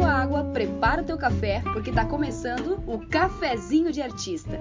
tua água, prepara o teu café, porque tá começando o Cafezinho de Artista.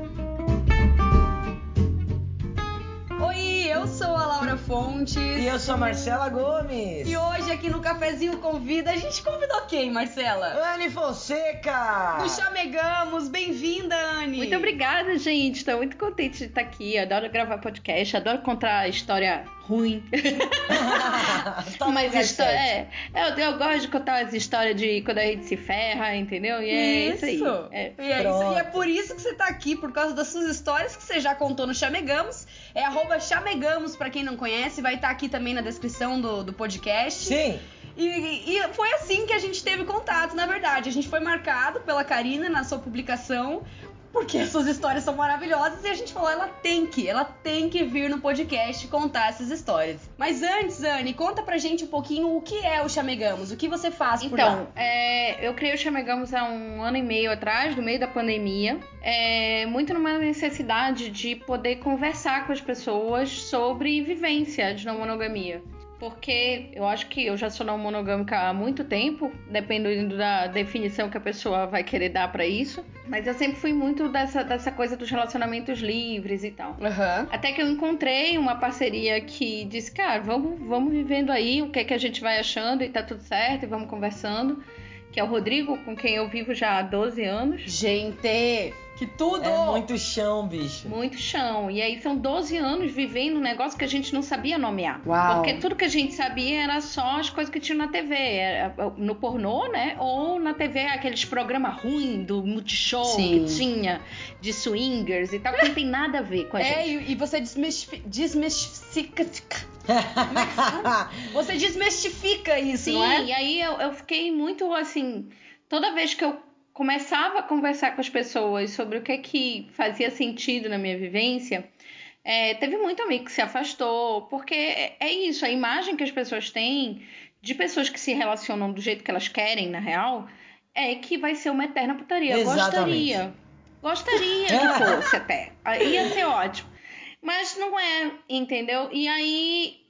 Eu sou a Laura Fontes. E eu sou a Marcela Gomes. E hoje aqui no Cafezinho Convida, a gente convidou quem, Marcela? Anne Fonseca! Do Chamegamos, bem-vinda, Anne! Muito obrigada, gente. Estou muito contente de estar aqui. Adoro gravar podcast, adoro contar história ruim. Mas história, é, eu, eu, gosto de contar as histórias de quando a gente se ferra, entendeu? E é isso, isso aí. É. E, é isso, e é por isso que você tá aqui, por causa das suas histórias que você já contou no Chamegamos. É arroba Chamegamos, pra quem não conhece, vai estar tá aqui também na descrição do, do podcast. Sim. E, e, foi assim que a gente teve contato, na verdade. A gente foi marcado pela Karina na sua publicação porque suas histórias são maravilhosas e a gente falou, ela tem que, ela tem que vir no podcast contar essas histórias. Mas antes, Anne, conta pra gente um pouquinho o que é o Chamegamos, o que você faz por então, lá. Então, é, eu criei o Chamegamos há um ano e meio atrás, no meio da pandemia, é, muito numa necessidade de poder conversar com as pessoas sobre vivência de não monogamia porque eu acho que eu já sou não monogâmica há muito tempo, dependendo da definição que a pessoa vai querer dar para isso. Mas eu sempre fui muito dessa, dessa coisa dos relacionamentos livres e tal. Uhum. Até que eu encontrei uma parceria que disse, cara, vamos, vamos vivendo aí o que é que a gente vai achando e tá tudo certo, e vamos conversando. Que é o Rodrigo, com quem eu vivo já há 12 anos. Gente! Que tudo! É muito chão, bicho. Muito chão. E aí são 12 anos vivendo um negócio que a gente não sabia nomear. Uau. Porque tudo que a gente sabia era só as coisas que tinha na TV. Era no pornô, né? Ou na TV, aqueles programas ruins do Multishow Sim. que tinha, de swingers e tal, que não tem nada a ver com a é, gente. É, e você desmistifica. desmistifica você desmistifica isso, Sim, não é? e aí eu, eu fiquei muito assim. Toda vez que eu começava a conversar com as pessoas sobre o que é que fazia sentido na minha vivência, é, teve muito amigo que se afastou, porque é, é isso, a imagem que as pessoas têm de pessoas que se relacionam do jeito que elas querem, na real, é que vai ser uma eterna putaria. Exatamente. Gostaria. Gostaria que fosse até. Ia ser ótimo. Mas não é, entendeu? E aí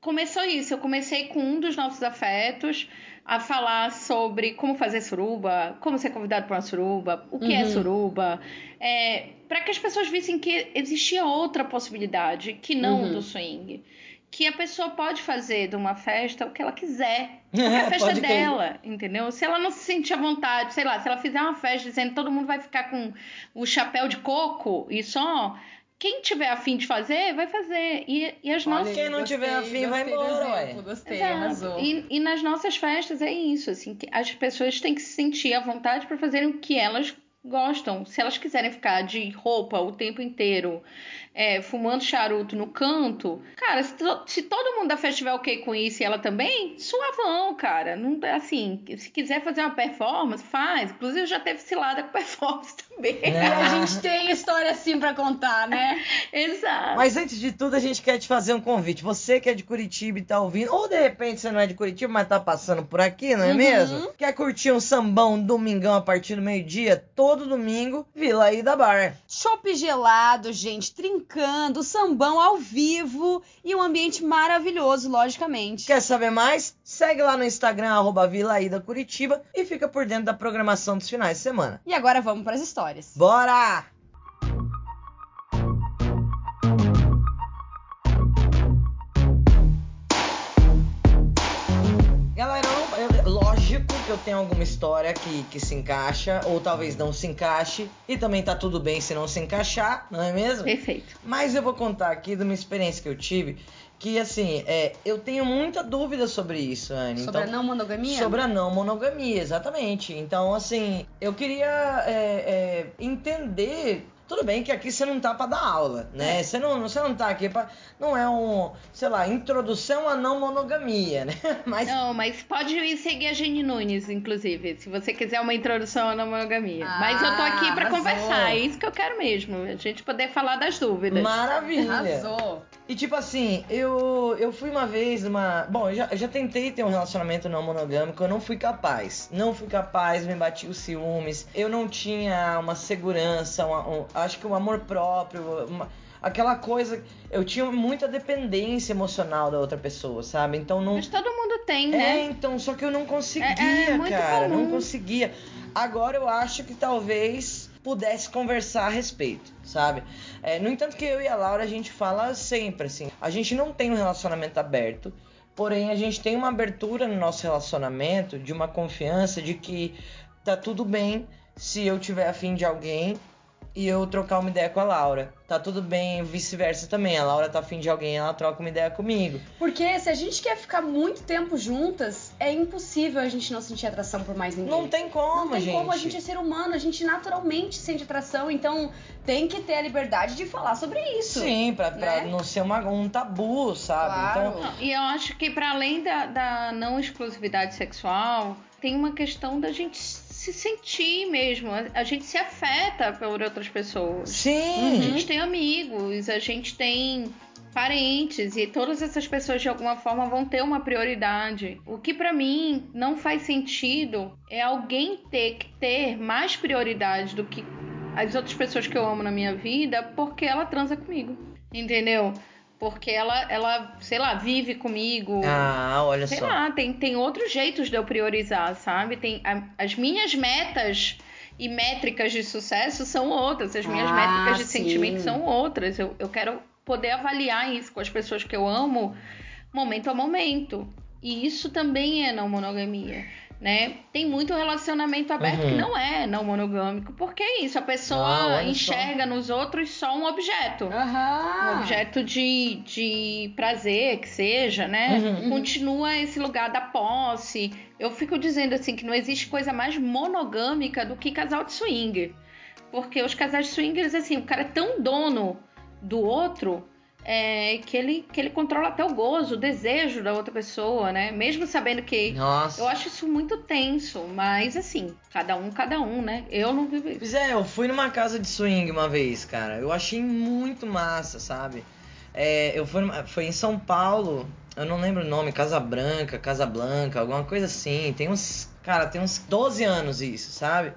começou isso. Eu comecei com um dos nossos afetos a falar sobre como fazer suruba, como ser convidado para uma suruba, o que é uhum. é suruba, é, para que as pessoas vissem que existia outra possibilidade que não uhum. do swing. Que a pessoa pode fazer de uma festa o que ela quiser. Porque a festa é dela, entendeu? Se ela não se sentir à vontade, sei lá, se ela fizer uma festa dizendo que todo mundo vai ficar com o chapéu de coco e só quem tiver afim de fazer, vai fazer. E, e as Olha, nossas. Quem não gostei, tiver afim, vai embora, ué. Gostei, arrasou. E, e nas nossas festas é isso, assim, que as pessoas têm que se sentir à vontade para fazerem o que elas gostam. Se elas quiserem ficar de roupa o tempo inteiro, é, fumando charuto no canto, cara, se, to se, todo mundo da festa tiver ok com isso e ela também, suavão, cara. Não, assim, se quiser fazer uma performance, faz. Inclusive, já teve cilada com performance também. É. E a gente tem história assim para contar, né? Exato. Mas antes de tudo, a gente quer te fazer um convite. Você que é de Curitiba e tá ouvindo, ou de repente você não é de Curitiba, mas tá passando por aqui, não é uhum. mesmo? Quer curtir um sambão domingão a partir do meio-dia? Todo domingo, Vila Ida Bar. Chopp gelado, gente, trincado brincando, sambão ao vivo e um ambiente maravilhoso, logicamente. Quer saber mais? Segue lá no Instagram, arroba Vilaída Curitiba e fica por dentro da programação dos finais de semana. E agora vamos para as histórias. Bora! Tenho alguma história que, que se encaixa, ou talvez não se encaixe, e também tá tudo bem se não se encaixar, não é mesmo? Perfeito. Mas eu vou contar aqui de uma experiência que eu tive, que assim, é, eu tenho muita dúvida sobre isso, Anne. Sobre então, a não monogamia? Sobre a não monogamia, exatamente. Então, assim, eu queria é, é, entender tudo bem que aqui você não tá para dar aula, né? É. Você, não, você não tá aqui para Não é um, sei lá, introdução à não monogamia, né? Mas... Não, mas pode ir seguir a Jenny Nunes, inclusive, se você quiser uma introdução à não monogamia. Ah, mas eu tô aqui para conversar, é isso que eu quero mesmo. A gente poder falar das dúvidas. Maravilha! Arrasou! E tipo assim, eu, eu fui uma vez uma. Bom, eu já, eu já tentei ter um relacionamento não monogâmico, eu não fui capaz. Não fui capaz, me bati os ciúmes. Eu não tinha uma segurança, uma, um, acho que um amor próprio. Uma, aquela coisa. Eu tinha muita dependência emocional da outra pessoa, sabe? Então não. Mas todo mundo tem, É, né? então, só que eu não conseguia, É- é muito cara. Não comum. conseguia. Agora eu acho que talvez pudesse conversar a respeito, sabe? É, no entanto que eu e a Laura a gente fala sempre assim, a gente não tem um relacionamento aberto, porém a gente tem uma abertura no nosso relacionamento de uma confiança de que tá tudo bem se eu tiver afim de alguém e eu trocar uma ideia com a Laura. Tá tudo bem, vice-versa também. A Laura tá afim de alguém, ela troca uma ideia comigo. Porque se a gente quer ficar muito tempo juntas, é impossível a gente não sentir atração por mais ninguém. Não tem como, Não tem gente. como, a gente é ser humano, a gente naturalmente sente atração, então tem que ter a liberdade de falar sobre isso. Sim, pra, pra né? não ser uma- um tabu, sabe? Claro. Então, E eu acho que para além da, da não exclusividade sexual, tem uma questão da gente se sentir mesmo. A, a gente se afeta por outras pessoas. A sim. gente tem amigos, a gente tem parentes e todas essas pessoas de alguma forma vão ter uma prioridade. O que pra mim não faz sentido é alguém ter que ter mais prioridade do que as outras pessoas que eu amo na minha vida porque ela transa comigo. Entendeu? Porque ela, ela sei lá, vive comigo. Ah, olha Sei só. lá, tem, tem outros jeitos de eu priorizar, sabe? Tem a- as minhas metas e métricas de sucesso são outras, as minhas Ah, métricas de sim. sentimento são outras. Eu, eu quero poder avaliar isso com as pessoas que eu amo, momento a momento. E isso também é não monogamia. Né? Tem muito relacionamento aberto Uhum. que não é não monogâmico. Porque é isso, a pessoa Ah, olha só. enxerga nos outros só um objeto um Aham. objeto de, de prazer que seja, né? Uhum, Continua esse lugar da posse. Eu fico dizendo assim que não existe coisa mais monogâmica do que casal de swing. Porque os casais de swingers, assim, o cara é tão dono do outro é, que, ele, que ele controla até o gozo, o desejo da outra pessoa, né? Mesmo sabendo que. Nossa. Eu acho isso muito tenso, mas assim, cada um, cada um, né? Eu não vivo isso. Pois é, eu fui numa casa de swing uma vez, cara. Eu achei muito massa, sabe? É, eu fui, foi em São Paulo, eu não lembro o nome, Casa Branca, Casa Blanca, alguma coisa assim. Tem uns. Cara, tem uns 12 anos isso, sabe?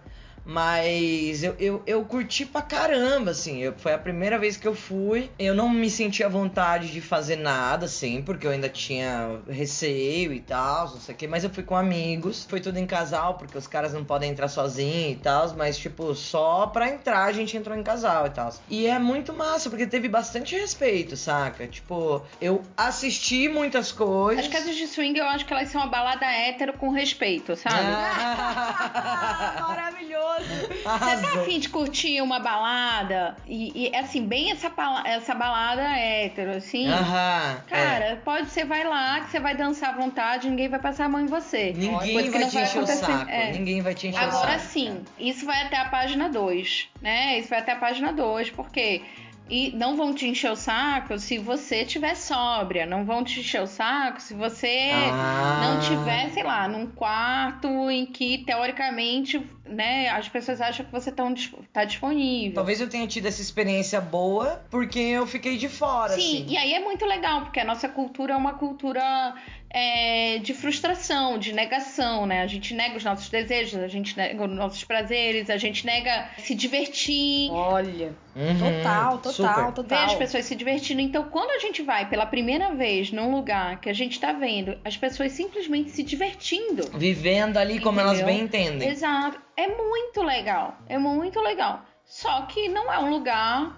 Mas eu, eu, eu curti pra caramba, assim. Eu, foi a primeira vez que eu fui. Eu não me senti à vontade de fazer nada, assim, porque eu ainda tinha receio e tal, não sei o quê. Mas eu fui com amigos. Foi tudo em casal, porque os caras não podem entrar sozinhos e tal. Mas, tipo, só pra entrar a gente entrou em casal e tal. E é muito massa, porque teve bastante respeito, saca? Tipo, eu assisti muitas coisas. As casas de swing eu acho que elas são uma balada hétero com respeito, sabe? Ah, maravilhoso. Você tá afim de curtir uma balada e, e, assim, bem essa, essa balada hétero, assim? Aham. é. Cara, pode ser, vai lá, que você vai dançar à vontade, ninguém vai passar a mão em você. Ninguém vai te encher o saco. É. Ninguém vai te encher o Agora saco. sim, isso vai até a página 2, né? Isso vai até a página 2, porque e não vão te encher o saco se você tiver sóbria, não vão te encher o saco se você Ah. não tiver, sei lá, num quarto em que teoricamente, né, as pessoas acham que você tão, dis- tá disponível. Talvez eu tenha tido essa experiência boa porque eu fiquei de fora, Sim, assim. e aí é muito legal, porque a nossa cultura é uma cultura é, de frustração, de negação, né? A gente nega os nossos desejos, a gente nega os nossos prazeres, a gente nega se divertir, Olha, Uhum, total, total, super. ver as total. pessoas se divertindo. Então, quando a gente vai pela primeira vez num lugar que a gente tá vendo as pessoas simplesmente se divertindo. Vivendo ali como elas Entendeu? bem entendem. Exato. É muito legal. É muito legal. Só que não é um lugar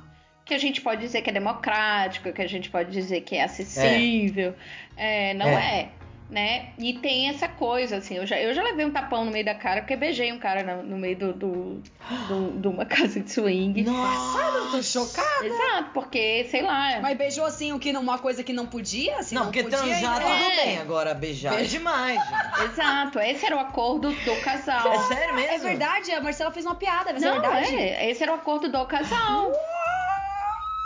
que a gente pode dizer que é democrático, que a gente pode dizer que é acessível. É, não é. Né? E tem essa coisa, assim, eu já, eu já levei um tapão no meio da cara, porque beijei um cara no, no meio do, do, do- de uma casa de swing. Nossa, tô chocada. Exato, porque, sei lá. Mas beijou assim o que não- uma coisa que não podia? Assim, não, não, porque podia, transar né? tudo É. bem, agora beijar é Beijo. demais, gente. Exato, esse era o acordo do casal. É sério mesmo? É verdade, a Marcela fez uma piada, mas é Não, verdade. é, esse era o acordo do casal.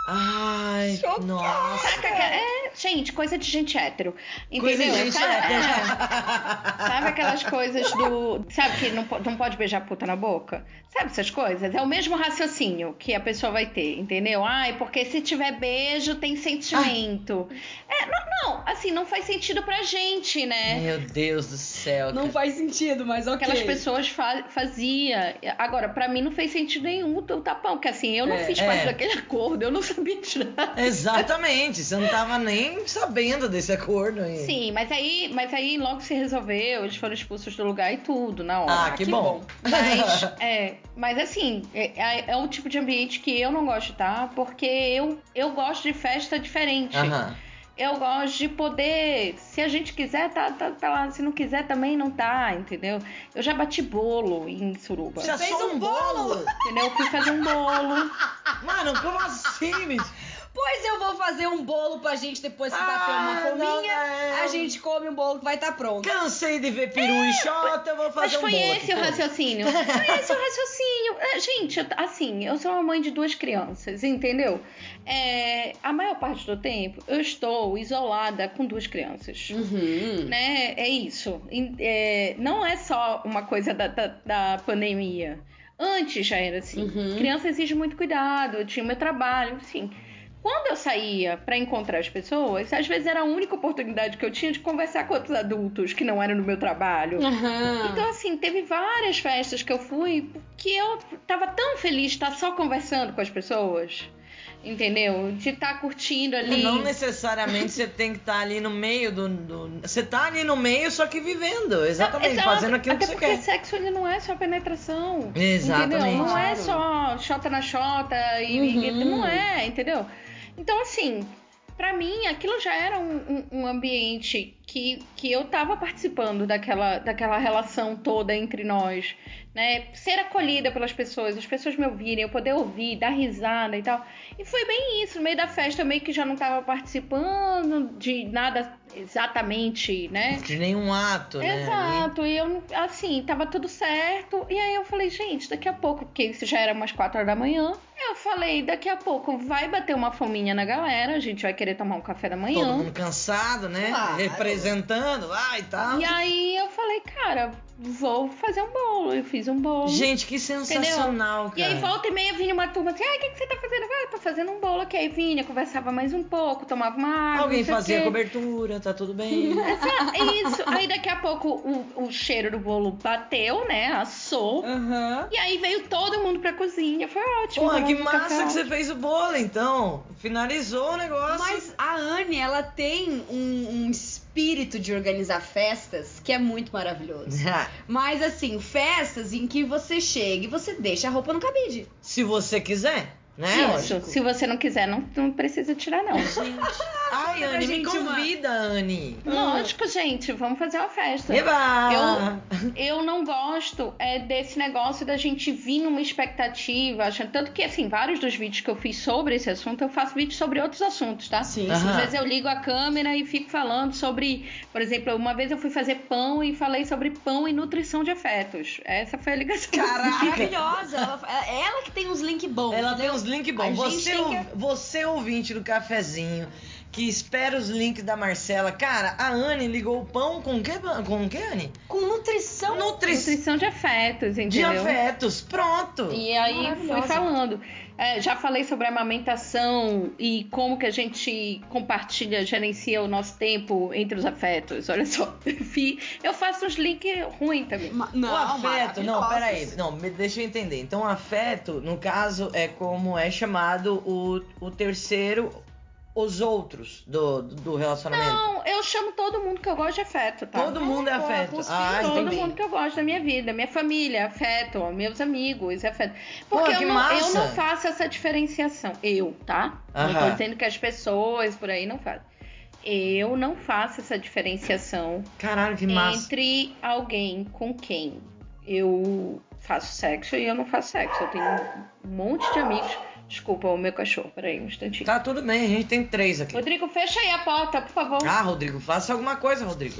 Ai, Chocada. nossa. Saca, é, gente, coisa de gente hétero. Coisa Entendeu? de gente sabe, hétero. é. Sabe aquelas coisas do. Sabe que não, não pode beijar puta na boca? Sabe essas coisas? É o mesmo raciocínio que a pessoa vai ter, entendeu? Ai, porque se tiver beijo, tem sentimento. É, não, não, assim, não faz sentido pra gente, né? Meu Deus do céu. Não cara. faz sentido, mas ok. Aquelas pessoas fa fazia. Agora, pra mim não fez sentido nenhum o tapão, porque assim, eu não É, fiz é. parte daquele acordo, eu não sabia de nada. Exatamente, você não tava nem sabendo desse acordo aí. Sim, mas aí, mas aí logo se resolveu, eles foram expulsos do lugar e tudo, na hora. Ah, que, que bom. bom. Mas, é, mas assim, é, é, é um tipo de ambiente que eu não gosto de estar, porque eu, eu gosto de festa diferente. Aham. Eu gosto de poder, se a gente quiser, tá, tá, tá lá. Se não quiser, também não tá, entendeu? Eu já bati bolo em Suruba. Já fez só um um bolo? Entendeu? Eu fui fazer um bolo. Mano, como assim, bicho? Pois eu vou fazer um bolo pra gente depois que bater Ah, uma fominha. não, é. A gente come um bolo que vai estar pronto. Cansei de ver peru e xota, eu vou fazer Mas um foi bolo esse aqui, o pô. raciocínio. Foi esse o raciocínio. É, gente, assim, eu sou uma mãe de duas crianças, entendeu? É, a maior parte do tempo eu estou isolada com duas crianças. Uhum. Né? É isso. É, não é só uma coisa da, da, da pandemia. Antes já era assim. Uhum. Criança exige muito cuidado, eu tinha o meu trabalho, enfim. Quando eu saía pra encontrar as pessoas, às vezes era a única oportunidade que eu tinha de conversar com outros adultos que não eram no meu trabalho. Aham. Então, assim, teve várias festas que eu fui que eu tava tão feliz de estar só conversando com as pessoas. Entendeu? De estar curtindo ali. Não necessariamente você tem que estar ali no meio do, do- Você tá ali no meio, só que vivendo. Exatamente, Exato. fazendo aquilo Até que você porque quer. sexo ele não é só penetração. Exatamente. Entendeu? Não é Claro. só xota na xota e, e- Uhum. não é, entendeu? Então, assim, pra mim, aquilo já era um, um- um ambiente que, que eu tava participando daquela, daquela relação toda entre nós, né? Ser acolhida pelas pessoas, as pessoas me ouvirem, eu poder ouvir, dar risada e tal. E foi bem isso, no meio da festa eu meio que já não tava participando de nada exatamente, né? De nenhum ato, né? Exato, e eu, assim, tava tudo certo. E aí eu falei, gente, daqui a pouco, porque isso já era umas 4 horas da manhã. Eu falei, daqui a pouco vai bater uma fominha na galera, a gente vai querer tomar um café da Todo manhã. mundo cansado, né? Claro. Representando lá e tal. E aí eu falei, cara, vou fazer um bolo. Eu fiz um bolo. Gente, que sensacional, E cara. aí volta e meia vinha uma turma assim, ai, o que, que você tá fazendo? Ah, tô fazendo um bolo aqui. Aí vinha, conversava mais um pouco, tomava uma água. Alguém fazia cobertura, tá tudo bem. Exato, é isso. Aí daqui a pouco o, o cheiro do bolo bateu, né? Assou. Aham. E aí veio todo mundo pra cozinha. Foi ótimo. Porra, que massa café que você fez o bolo, então. Finalizou o negócio. Mas a Anne, ela tem um, um espírito de organizar festas que é muito maravilhoso. Mas assim, festas em que você chega e você deixa a roupa no cabide. Se você quiser, né? Isso. Lógico. Se você não quiser, não, não precisa tirar, não. Ai, Conta pra Anne, me gente uma- convida, Anne. Lógico, gente. Vamos fazer uma festa. Eba! Eu não gosto é, desse negócio da gente vir numa expectativa, achando. Tanto que, assim, vários dos vídeos que eu fiz sobre esse assunto, eu faço vídeos sobre outros assuntos, tá? Sim. Às vezes eu ligo a câmera e fico falando sobre, por exemplo, uma vez eu fui fazer pão e falei sobre pão e nutrição de afetos. Essa foi a ligação. Maravilhosa. Ela, ela que tem uns links bons. Ela tem uns links bons. Você, ou- que- você ouvinte do cafezinho, que espera os links da Marcela. Cara, a Anne ligou o pão com o que, com que, Anne? Com nutrição. Nutrição Nutrição de afetos, de entendeu? afetos. Pronto. E aí fui falando. É, já falei sobre a amamentação e como que a gente compartilha, gerencia o nosso tempo entre os afetos. Olha só, eu faço uns links ruins também. Ma- o Não, afeto, não, peraí. Não, me- deixa eu entender. Então, o afeto, no caso, é como é chamado o, o terceiro, os outros do, do relacionamento. Não, eu chamo todo mundo que eu gosto de afeto, tá? Todo mundo é Pô, afeto. Ah, Todo entendi. mundo que eu gosto da minha vida, minha família, afeto, meus amigos, afeto. Pô, Porque que eu, não, eu não faço essa diferenciação. Eu, tá? Não tô Aham. dizendo que as pessoas por aí não fazem. Eu não faço essa diferenciação Caralho, que massa. entre alguém com quem eu faço sexo e eu não faço sexo. Eu tenho um monte de amigos. Desculpa, o meu cachorro, peraí, um instantinho. Tá tudo bem, a gente tem três aqui. Rodrigo, fecha aí a porta, por favor. Ah, Rodrigo, faça alguma coisa, Rodrigo.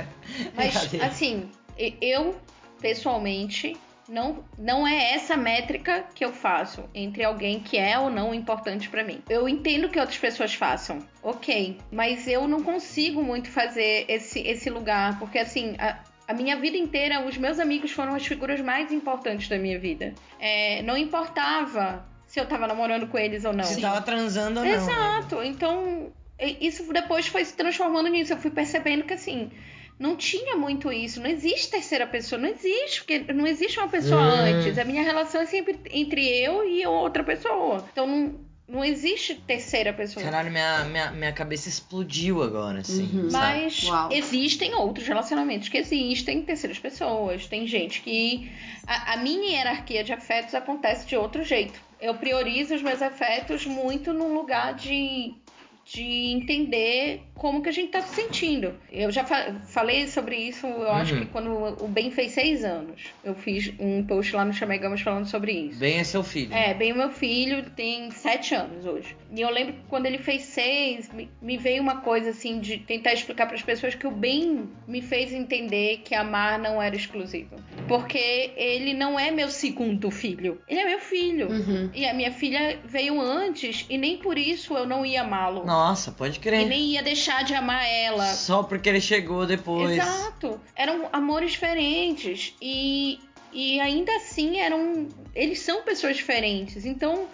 Mas, Brincadeira. assim, e- eu, pessoalmente, não, não é essa métrica que eu faço entre alguém que é ou não importante para mim. Eu entendo que outras pessoas façam, ok, mas eu não consigo muito fazer esse, esse lugar, porque assim. A, a minha vida inteira, os meus amigos foram as figuras mais importantes da minha vida. É, não importava se eu tava namorando com eles ou não. Se tava transando ou não. né? Exato. Então, isso depois foi se transformando nisso. Eu fui percebendo que assim, não tinha muito isso. Não existe terceira pessoa. Não existe, porque não existe uma pessoa Hum. antes. A minha relação é sempre entre eu e outra pessoa. Então não, não existe terceira pessoa. Caralho, minha, minha, minha cabeça explodiu agora, assim. Uhum. sabe? Mas Uau. existem outros relacionamentos que existem terceiras pessoas. Tem gente que. A, a minha hierarquia de afetos acontece de outro jeito. Eu priorizo os meus afetos muito num lugar de, de entender como que a gente tá se sentindo. Eu já fa- falei sobre isso, eu acho Uhum. que quando o Ben fez seis anos. Eu fiz um post lá no Chamegamos falando sobre isso. Bem é seu filho. É, bem o meu filho tem sete anos hoje. E eu lembro que quando ele fez seis, me, me veio uma coisa assim de tentar explicar para as pessoas que o bem me fez entender que amar não era exclusivo. Porque ele não é meu segundo filho. Ele é meu filho. Uhum. E a minha filha veio antes e nem por isso eu não ia amá-lo. Nossa, pode E crer. nem ia deixar de amar ela. Só porque ele chegou depois. Exato. Eram amores diferentes e, e ainda assim eram. Eles são pessoas diferentes. Então,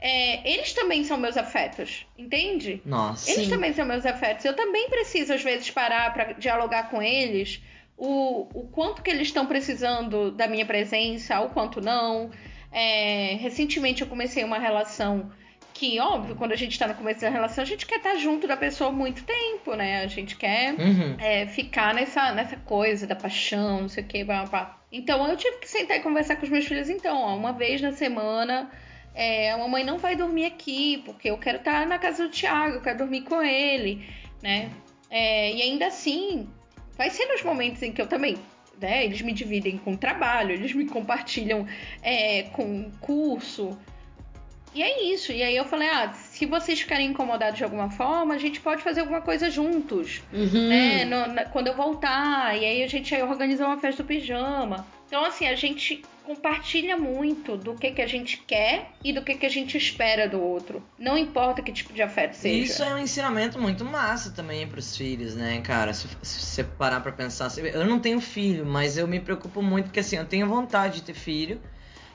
é, eles também são meus afetos, entende? Nossa. Eles Sim. também são meus afetos. Eu também preciso, às vezes, parar pra dialogar com eles. O, o quanto que eles estão precisando da minha presença, o quanto não. É, recentemente eu comecei uma relação que, óbvio, quando a gente tá no começo da relação, a gente quer estar junto da pessoa muito tempo, né? A gente quer Uhum. é, ficar nessa, nessa coisa da paixão, não sei o que, blá, blá, blá. Então eu tive que sentar e conversar com os meus filhos, então, ó, uma vez na semana. é, a mamãe não vai dormir aqui, porque eu quero estar na casa do Thiago, eu quero dormir com ele, né? É, e ainda assim, vai ser nos momentos em que eu também. Né, eles me dividem com trabalho, eles me compartilham é, com curso. E é isso. E aí eu falei, ah, se vocês ficarem incomodados de alguma forma, a gente pode fazer alguma coisa juntos Uhum. né? no- na- quando eu voltar. E aí a gente aí organizou uma festa do pijama. Então, assim, a gente compartilha muito do que, que a gente quer e do que, que a gente espera do outro. Não importa que tipo de afeto seja. Isso é um ensinamento muito massa também pros filhos, né, cara? Se, você parar pra pensar. Eu não tenho filho, mas eu me preocupo muito, porque assim, eu tenho vontade de ter filho.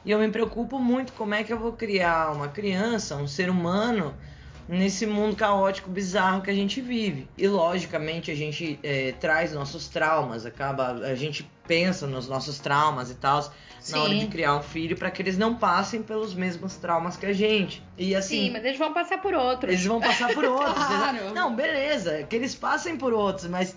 E eu me preocupo muito como é que eu vou criar uma criança, um ser humano, nesse mundo caótico, bizarro que a gente vive. E logicamente a gente é, traz nossos traumas, acaba. A gente pensa nos nossos traumas e tal. Na hora de criar um filho, para que eles não passem pelos mesmos traumas que a gente. E assim, Sim, mas eles vão passar por outros. eles vão passar por outros. Claro. Não, beleza, que eles passem por outros, mas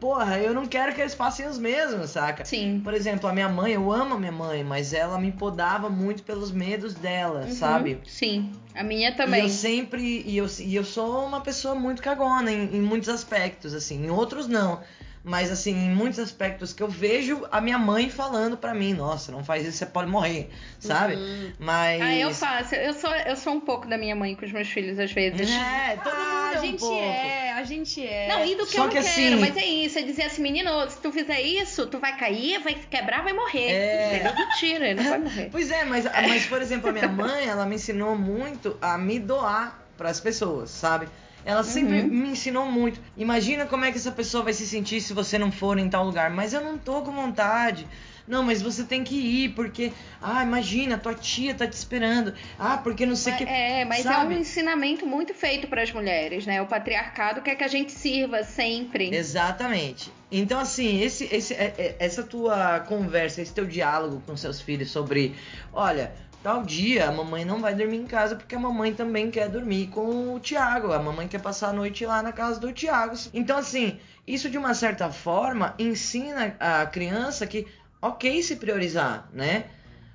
porra, eu não quero que eles passem os mesmos, saca? Sim. Por exemplo, a minha mãe, eu amo a minha mãe, mas ela me podava muito pelos medos dela, Uhum, sabe? Sim. A minha E também. eu sempre. E eu, e eu sou uma pessoa muito cagona em, em muitos aspectos, assim. Em outros não. Mas, assim, em muitos aspectos que eu vejo a minha mãe falando pra mim: Nossa, não faz isso, você pode morrer, sabe? Uhum. Mas. Ah, eu faço. Eu sou, eu sou um pouco da minha mãe com os meus filhos, às vezes. É, todo Ah, mundo é a um gente pouco. é, a gente é. Não, e do que Só eu não que quero, assim- mas é isso. É dizer assim, menino, se tu fizer isso, tu vai cair, vai quebrar, vai morrer. É. Entendeu? Mentira, ele não vai morrer. Pois é, mas, mas por exemplo, a minha mãe, ela me ensinou muito a me doar pras pessoas, sabe? Ela sempre Uhum. me ensinou muito. Imagina como é que essa pessoa vai se sentir se você não for em tal lugar. Mas eu não tô com vontade. Não, mas você tem que ir, porque. Ah, imagina, tua tia tá te esperando. Ah, porque não sei o que. É, mas sabe? é um ensinamento muito feito para as mulheres, né? O patriarcado quer que a gente sirva sempre. Exatamente. Então, assim, esse, esse, é- é- essa tua conversa, esse teu diálogo com seus filhos sobre, olha, tal dia a mamãe não vai dormir em casa porque a mamãe também quer dormir com o Tiago. A mamãe quer passar a noite lá na casa do Tiago. Então, assim, isso de uma certa forma ensina a criança que, ok, se priorizar, né?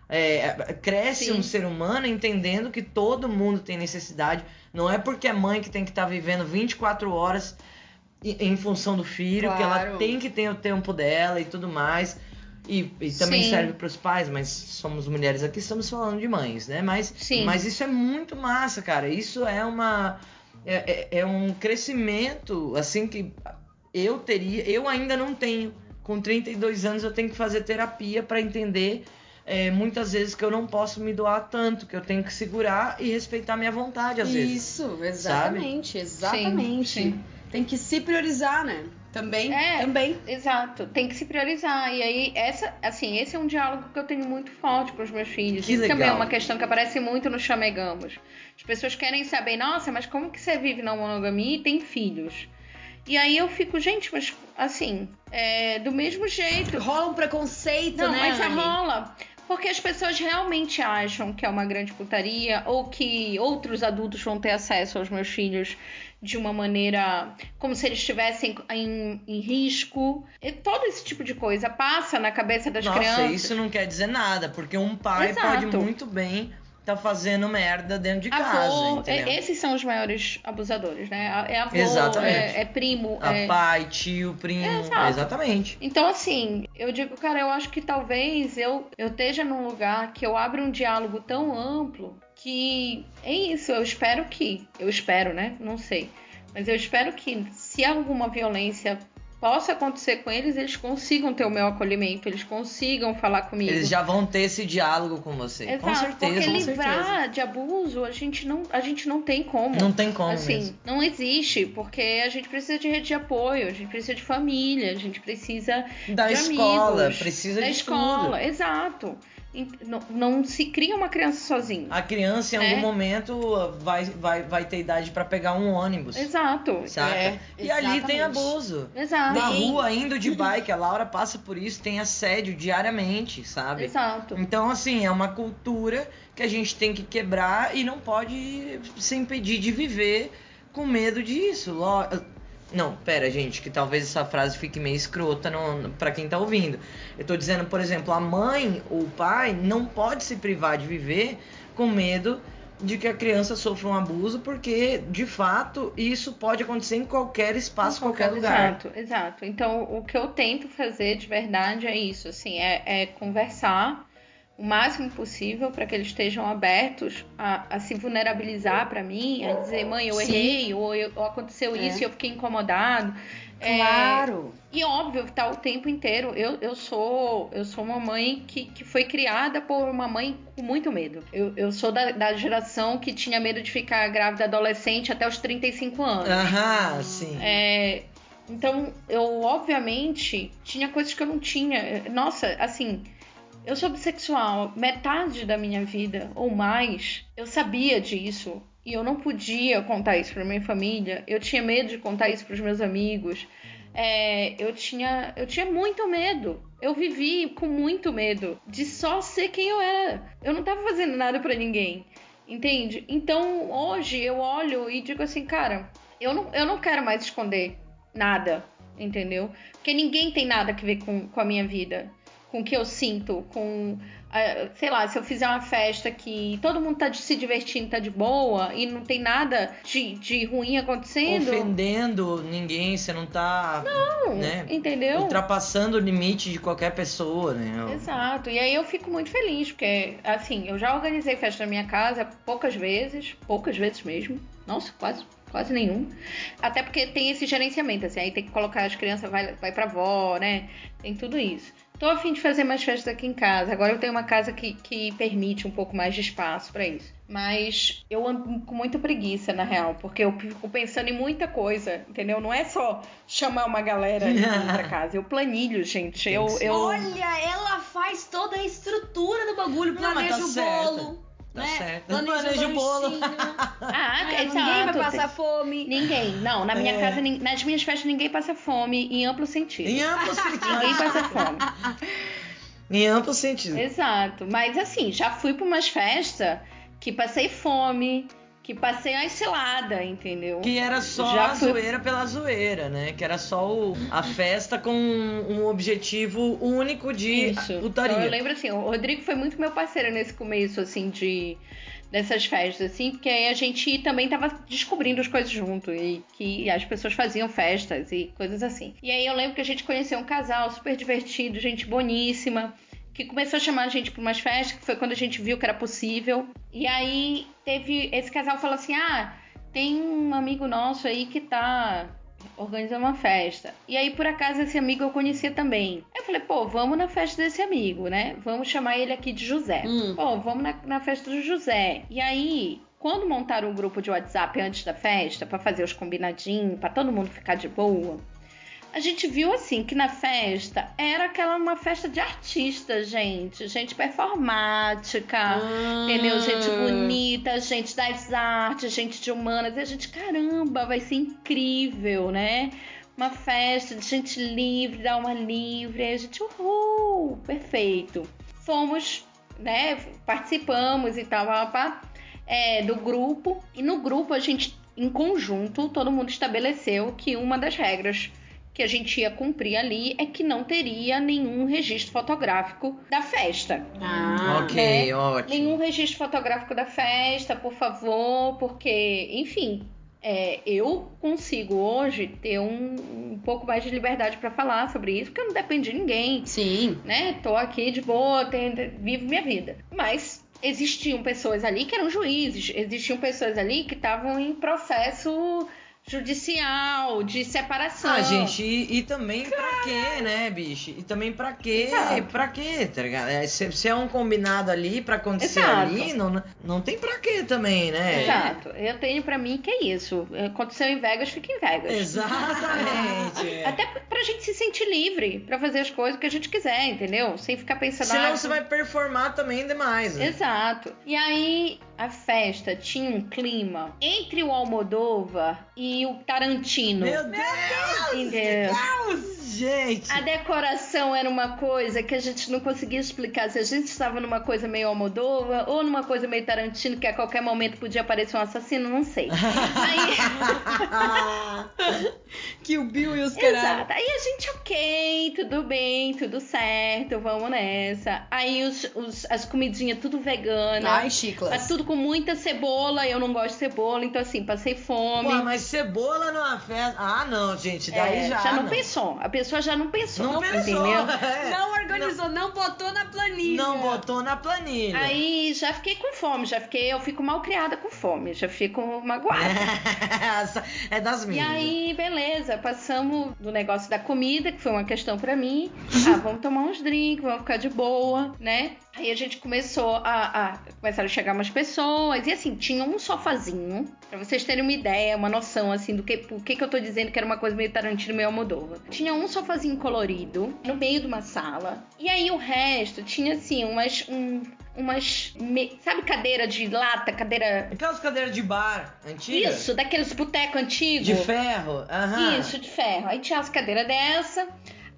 É, cresce Sim. um ser humano entendendo que todo mundo tem necessidade. Não é porque é mãe que tem que estar vivendo 24 horas em função do filho, que ela Claro. tem que ter o tempo dela e tudo mais. E, e também Sim. serve para os pais, mas somos mulheres aqui, estamos falando de mães, né? Mas, Sim. mas isso é muito massa, cara. Isso é uma. É, é- é um crescimento, assim, que eu teria. Eu ainda não tenho. Com 32 anos eu tenho que fazer terapia para entender é, muitas vezes que eu não posso me doar tanto, que eu tenho que segurar e respeitar minha vontade às vezes. Isso, exatamente, exatamente. Sim, sim. Tem que se priorizar, né? Também, É. também. Exato, tem que se priorizar. E aí, essa, assim, esse é um diálogo que eu tenho muito forte com os meus filhos. Que Isso também é legal. uma questão que aparece muito no Chamegamos. As pessoas querem saber, nossa, mas como que você vive na monogamia e tem filhos? E aí eu fico, gente, mas assim, é, do mesmo jeito. Rola um preconceito, Não, né? mas Anne? rola. Porque as pessoas realmente acham que é uma grande putaria ou que outros adultos vão ter acesso aos meus filhos de uma maneira como se eles estivessem em, em risco. E todo esse tipo de coisa passa na cabeça das Nossa, crianças. isso não quer dizer nada, porque um pai Exato. pode muito bem tá fazendo merda dentro de casa, Avô, entendeu? é- esses são os maiores abusadores, né? É avô, é, é primo, A é, pai, tio, primo, exatamente. Então, assim, eu digo, cara, eu acho que talvez eu, eu esteja num lugar que eu abra um diálogo tão amplo que é isso. Eu espero que, eu espero, né? Não sei. Mas eu espero que, se alguma violência possa acontecer com eles, eles consigam ter o meu acolhimento, eles consigam falar comigo. Eles já vão ter esse diálogo com você. Exato, com certeza, porque com livrar certeza. de abuso, a gente não, a gente não tem como. Não tem como assim, mesmo. não existe, porque a gente precisa de rede de apoio, a gente precisa de família, a gente precisa Da de escola, amigos, precisa da de escola, tudo. exato. Não, não se cria uma criança sozinha. A criança em né? algum momento vai, vai, vai ter idade pra pegar um ônibus. Exato. Saca? É, e ali tem exatamente. abuso. Exato. Na rua, indo de bike, a Laura passa por isso, tem assédio diariamente, sabe? Exato. Então, assim, é uma cultura que a gente tem que quebrar e não pode se impedir de viver com medo disso. Não, pera, gente, que talvez essa frase fique meio escrota pra quem tá ouvindo. Eu tô dizendo, por exemplo, a mãe ou o pai não pode se privar de viver com medo de que a criança sofra um abuso, porque, de fato, isso pode acontecer em qualquer espaço, qualquer lugar. Exato, exato. Então, o que eu tento fazer de verdade é isso, assim, é, é conversar o máximo possível para que eles estejam abertos a, a se vulnerabilizar para mim, a dizer, mãe, eu Sim. errei, ou, eu- ou aconteceu É. isso e eu fiquei incomodado. É, Claro. e óbvio, tá o tempo inteiro. Eu, eu sou eu sou uma mãe que, que foi criada por uma mãe com muito medo. Eu, eu sou da, da geração que tinha medo de ficar grávida adolescente até os 35 anos. Aham, sim. É, então, eu obviamente tinha coisas que eu não tinha. Nossa, assim, eu sou bissexual. Metade da minha vida ou mais, eu sabia disso e eu não podia contar isso para minha família. Eu tinha medo de contar isso para os meus amigos. É, eu tinha eu tinha muito medo. Eu vivi com muito medo de só ser quem eu era. Eu não tava fazendo nada para ninguém. Entende? Então, hoje eu olho e digo assim, cara, eu não, eu não quero mais esconder nada, entendeu? Porque ninguém tem nada a ver com, com a minha vida, com o que eu sinto, com. ah, sei lá, se eu fizer uma festa que todo mundo tá se divertindo, tá de boa e não tem nada de, de ruim acontecendo. Ofendendo ninguém, você não tá. Não, né? entendeu? Ultrapassando o limite de qualquer pessoa, né? Exato. E aí eu fico muito feliz, porque, assim, eu já organizei festa na minha casa poucas vezes, poucas vezes mesmo. Nossa, quase, quase nenhum. Até porque tem esse gerenciamento, assim, aí tem que colocar as crianças, vai, vai pra avó, né? Tem tudo isso. Tô a fim de fazer mais festas aqui em casa. Agora eu tenho uma casa que, que permite um pouco mais de espaço pra isso. Mas eu ando com muita preguiça, na real, porque eu fico pensando em muita coisa, entendeu? Não é só chamar uma galera e pra casa. Eu planilho, gente. Eu, eu... Olha, ela faz toda a estrutura do bagulho, Não, mas planeja tá o certo. Tá né? certo. Planeja, Planeja o bolo. Ah, É, exato. ninguém vai passar fome. Ninguém. Não, na minha É. casa, nas minhas festas, ninguém passa fome em amplo sentido. Em amplo Ninguém sentido. passa fome. em amplo sentido. Exato. Mas assim, já fui pra umas festas que passei fome, que passei a cilada, entendeu? Que era só Já a fui- zoeira pela zoeira, né? Que era só o- a festa com um objetivo único de Isso. putaria. Então eu lembro assim, o Rodrigo foi muito meu parceiro nesse começo, assim, de dessas festas, assim, porque aí a gente também tava descobrindo as coisas junto e que as pessoas faziam festas e coisas assim. E aí eu lembro que a gente conheceu um casal super divertido, gente boníssima, que começou a chamar a gente para umas festas, que foi quando a gente viu que era possível. E aí teve esse casal falou assim: "Ah, tem um amigo nosso aí que tá organizando uma festa. E aí, por acaso, esse amigo eu conhecia também. Eu falei, pô, vamos na festa desse amigo, né? Vamos chamar ele aqui de José. Hum. Pô, vamos na, na festa do José. E aí, quando montaram um grupo de WhatsApp antes da festa, pra fazer os combinadinhos, pra todo mundo ficar de boa, a gente viu assim que na festa era aquela uma festa de artistas, gente. Gente performática, Ah. entendeu? Gente bonita, gente das artes, gente de humanas. E a gente, caramba, vai ser incrível, né? Uma festa de gente livre, da alma livre. Aí a gente, uhul, perfeito. Fomos, né? Participamos e tal, é, do grupo. E no grupo a gente, em conjunto, todo mundo estabeleceu que uma das regras que a gente ia cumprir ali é que não teria nenhum registro fotográfico da festa. Ah, ok, né? ótimo. Nenhum registro fotográfico da festa, por favor, porque, enfim, é, eu consigo hoje ter um, um pouco mais de liberdade para falar sobre isso, porque eu não dependo de ninguém, Sim. né? Tô aqui de boa, tenho, vivo minha vida. Mas existiam pessoas ali que eram juízes, existiam pessoas ali que estavam em processo judicial, de separação. Ah, gente, e, e também pra quê, né, bicho? E também pra quê? Exato. Pra quê, tá ligado? É, se, se é um combinado ali pra acontecer Exato. ali, não, não tem pra quê também, né? Exato. Eu tenho pra mim que é isso. Aconteceu em Vegas, fica em Vegas. Exatamente. Até pra gente se sentir livre pra fazer as coisas que a gente quiser, entendeu? Sem ficar pensando. Senão ah, você vai performar também demais. né? Exato. E aí a festa tinha um clima entre o Almodóvar e o Tarantino. Meu Deus! Entendeu? Gente! A decoração era uma coisa que a gente não conseguia explicar se a gente estava numa coisa meio Almodóvar ou numa coisa meio Tarantino, que a qualquer momento podia aparecer um assassino, não sei. Aí, O Bill e os caras. exato. Aí a gente, ok, tudo bem, tudo certo, vamos nessa. Aí os, os- as comidinhas tudo vegana. Ai, Mas chiclas. tudo com muita cebola, eu não gosto de cebola, então assim, passei fome. Pô, mas cebola numa festa. Ah, não, gente, daí É, já. não, pensou. A pessoa já não pensou. Não pensou. Entendeu? é. Não organizou, não. botou na planilha. Não botou na planilha. Aí já fiquei com fome, já fiquei, eu fico mal criada com fome, já fico magoada. É das E minhas. aí, beleza, passamos do negócio da comida, que foi uma questão pra mim. Ah, vamos tomar uns drinks, vamos ficar de boa, né? Aí a gente começou a, a começaram a chegar umas pessoas e assim, tinha um sofazinho, pra vocês terem uma ideia, uma noção assim do que por que que eu tô dizendo que era uma coisa meio Tarantino, meio Almodóvar. Tinha um sofazinho colorido no meio de uma sala. E aí o resto tinha assim umas um, umas me- sabe cadeira de lata, cadeira Aquelas cadeiras de bar antigas? isso, daqueles boteco antigo. De ferro? Aham. Isso, de ferro. Aí tinha as cadeiras dessa.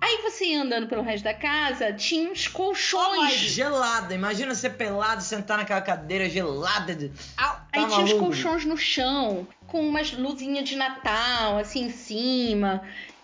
Aí você ia andando pelo resto da casa, tinha uns colchões. gelada. Imagina você pelado, sentar naquela cadeira gelada. De... Au. Tá Aí tinha uns maluco? colchões no chão, com umas luzinhas de Natal, assim, em cima.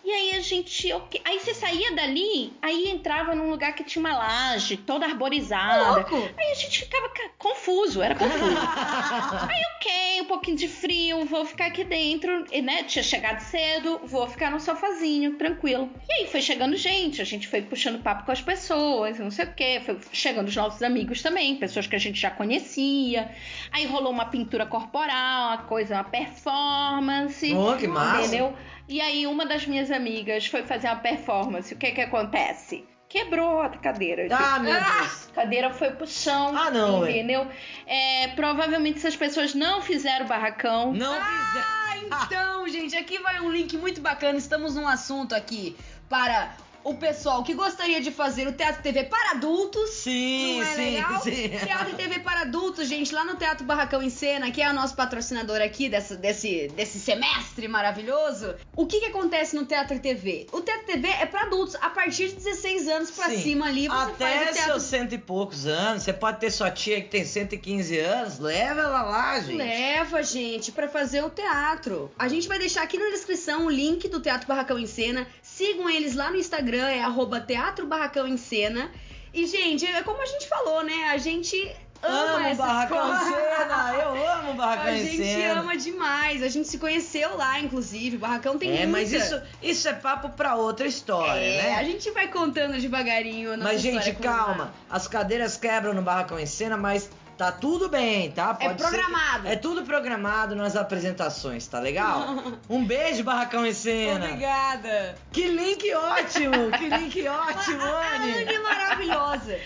E aí a gente. ok. Aí você saía dali, aí entrava num lugar que tinha uma laje, toda arborizada. louco. Aí a gente ficava ca- confuso, era confuso. Aí, ok, um pouquinho de frio, vou ficar aqui dentro, e, né? Tinha chegado cedo, vou ficar no sofazinho, tranquilo. E aí foi chegando gente, a gente foi puxando papo com as pessoas, não sei o quê, foi chegando os nossos amigos também, pessoas que a gente já conhecia. Aí rolou uma pintura corporal, uma coisa, uma performance. Oh, que massa. Entendeu? E aí uma das minhas amigas foi fazer uma performance. O que que acontece? Quebrou a cadeira. Ah, meu Ah! Deus. A cadeira foi pro chão, Ah, não, entendeu? É, provavelmente essas pessoas não fizeram barracão. Não fizer. Ah, então, gente, aqui vai um link muito bacana. Estamos num assunto aqui para o pessoal que gostaria de fazer o Teatro TV para adultos. Sim, Não é sim, legal? sim. Teatro e TV para adultos, gente, lá no Teatro Barracão em Cena, que é o nosso patrocinador aqui dessa, desse, desse semestre maravilhoso. O que que acontece no Teatro TV? O Teatro TV é para adultos, a partir de 16 anos pra Sim. cima ali, você Até faz o teatro. seus cento e poucos anos. Você pode ter sua tia que tem 115 anos. Leva ela lá, gente. Leva, gente, pra fazer o teatro. A gente vai deixar aqui na descrição o link do Teatro Barracão em Cena. Sigam eles lá no Instagram, é arroba Teatro Barracão em Cena. E, gente, é como a gente falou, né? A gente ama Amo essas Barracão em coisas. Cena. Eu amo Barracão A em gente Cena. ama demais. A gente se conheceu lá, inclusive. O Barracão tem É, muita. mas isso, isso é papo pra outra história, É, né? a gente vai contando devagarinho a nossa Mas, gente, calma. As cadeiras quebram no Barracão em Cena, mas Tá tudo bem, tá? É Pode ser- programado. É tudo programado nas apresentações, tá legal? Um beijo, Barracão em Cena. Obrigada. Que link ótimo! Que link ótimo, Anne! Anne é maravilhosa.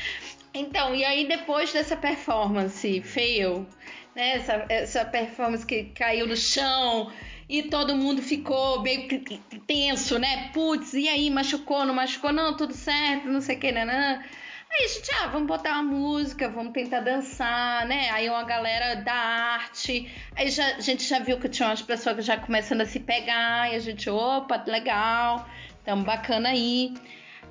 Então, e aí depois dessa performance fail, né? Essa, essa performance que caiu no chão e todo mundo ficou meio tenso, né? Putz, e aí, machucou, não machucou? Não, tudo certo, não sei o que, nanã. Aí a gente, ah, vamos botar uma música, vamos tentar dançar, né? Aí uma galera da arte. Aí já, a gente já viu que tinha umas pessoas já começando a se pegar. E a gente, opa, legal, tamo bacana aí.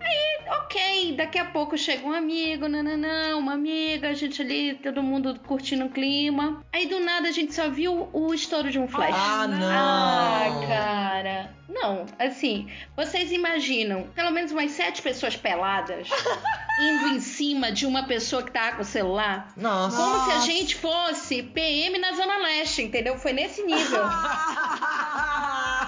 Aí, ok, daqui a pouco chega um amigo, nananã, uma amiga, a gente ali, todo mundo curtindo o clima. Aí do nada a gente só viu o estouro de um flash. Ah, não! Ah, cara. Não, assim, vocês imaginam pelo menos umas sete pessoas peladas indo em cima de uma pessoa que tá com o celular? Nossa! Como se a Nossa. gente fosse PM na Zona Leste, entendeu? Foi nesse nível.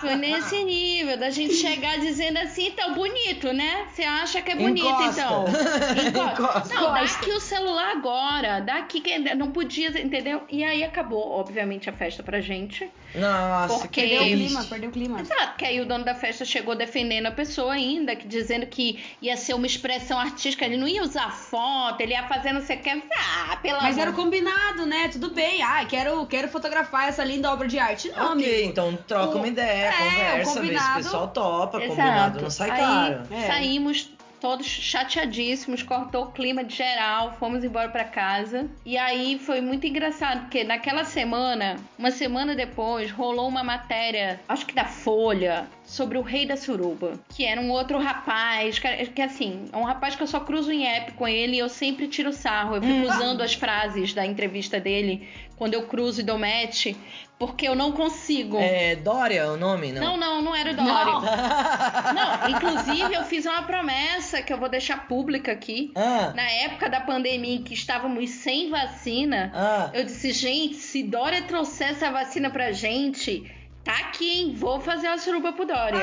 Foi nesse nível, da gente chegar dizendo assim, então, bonito, né? Você acha que é bonito, Encosta. então. Encosta. Não, dá Encosta. aqui o celular agora, dá aqui que não podia, entendeu? E aí acabou, obviamente, a festa pra gente. Nossa, Porque- que Perdeu o clima, perdeu o clima. Exato, que aí o dono da festa chegou defendendo a pessoa ainda, que dizendo que ia ser uma expressão artística, ele não ia usar foto, ele ia fazer não sei o que. Ah, pela Mas era o combinado, né? Tudo bem. Ah, quero, quero fotografar essa linda obra de arte. Não, ok, amigo. então troca O- uma ideia, é, conversa, vê se o pessoal topa, Exato. combinado não sai Aí, caro. É. Saímos todos chateadíssimos, cortou o clima de geral, fomos embora pra casa. E aí foi muito engraçado, porque naquela semana, uma semana depois, rolou uma matéria, acho que da Folha, sobre o Rei da Suruba, que era um outro rapaz, que, que assim, é um rapaz que eu só cruzo em app com ele e eu sempre tiro sarro. Eu fico usando as frases da entrevista dele quando eu cruzo e dou match, porque eu não consigo. É Dória o nome? Não, Não. não, não era o Dório. Não, inclusive eu fiz uma promessa que eu vou deixar pública aqui. Ah, Na época da pandemia em que estávamos sem vacina, ah. eu disse, gente, se Dória trouxer essa vacina pra gente, tá aqui, hein? Vou fazer a suruba pro Dória.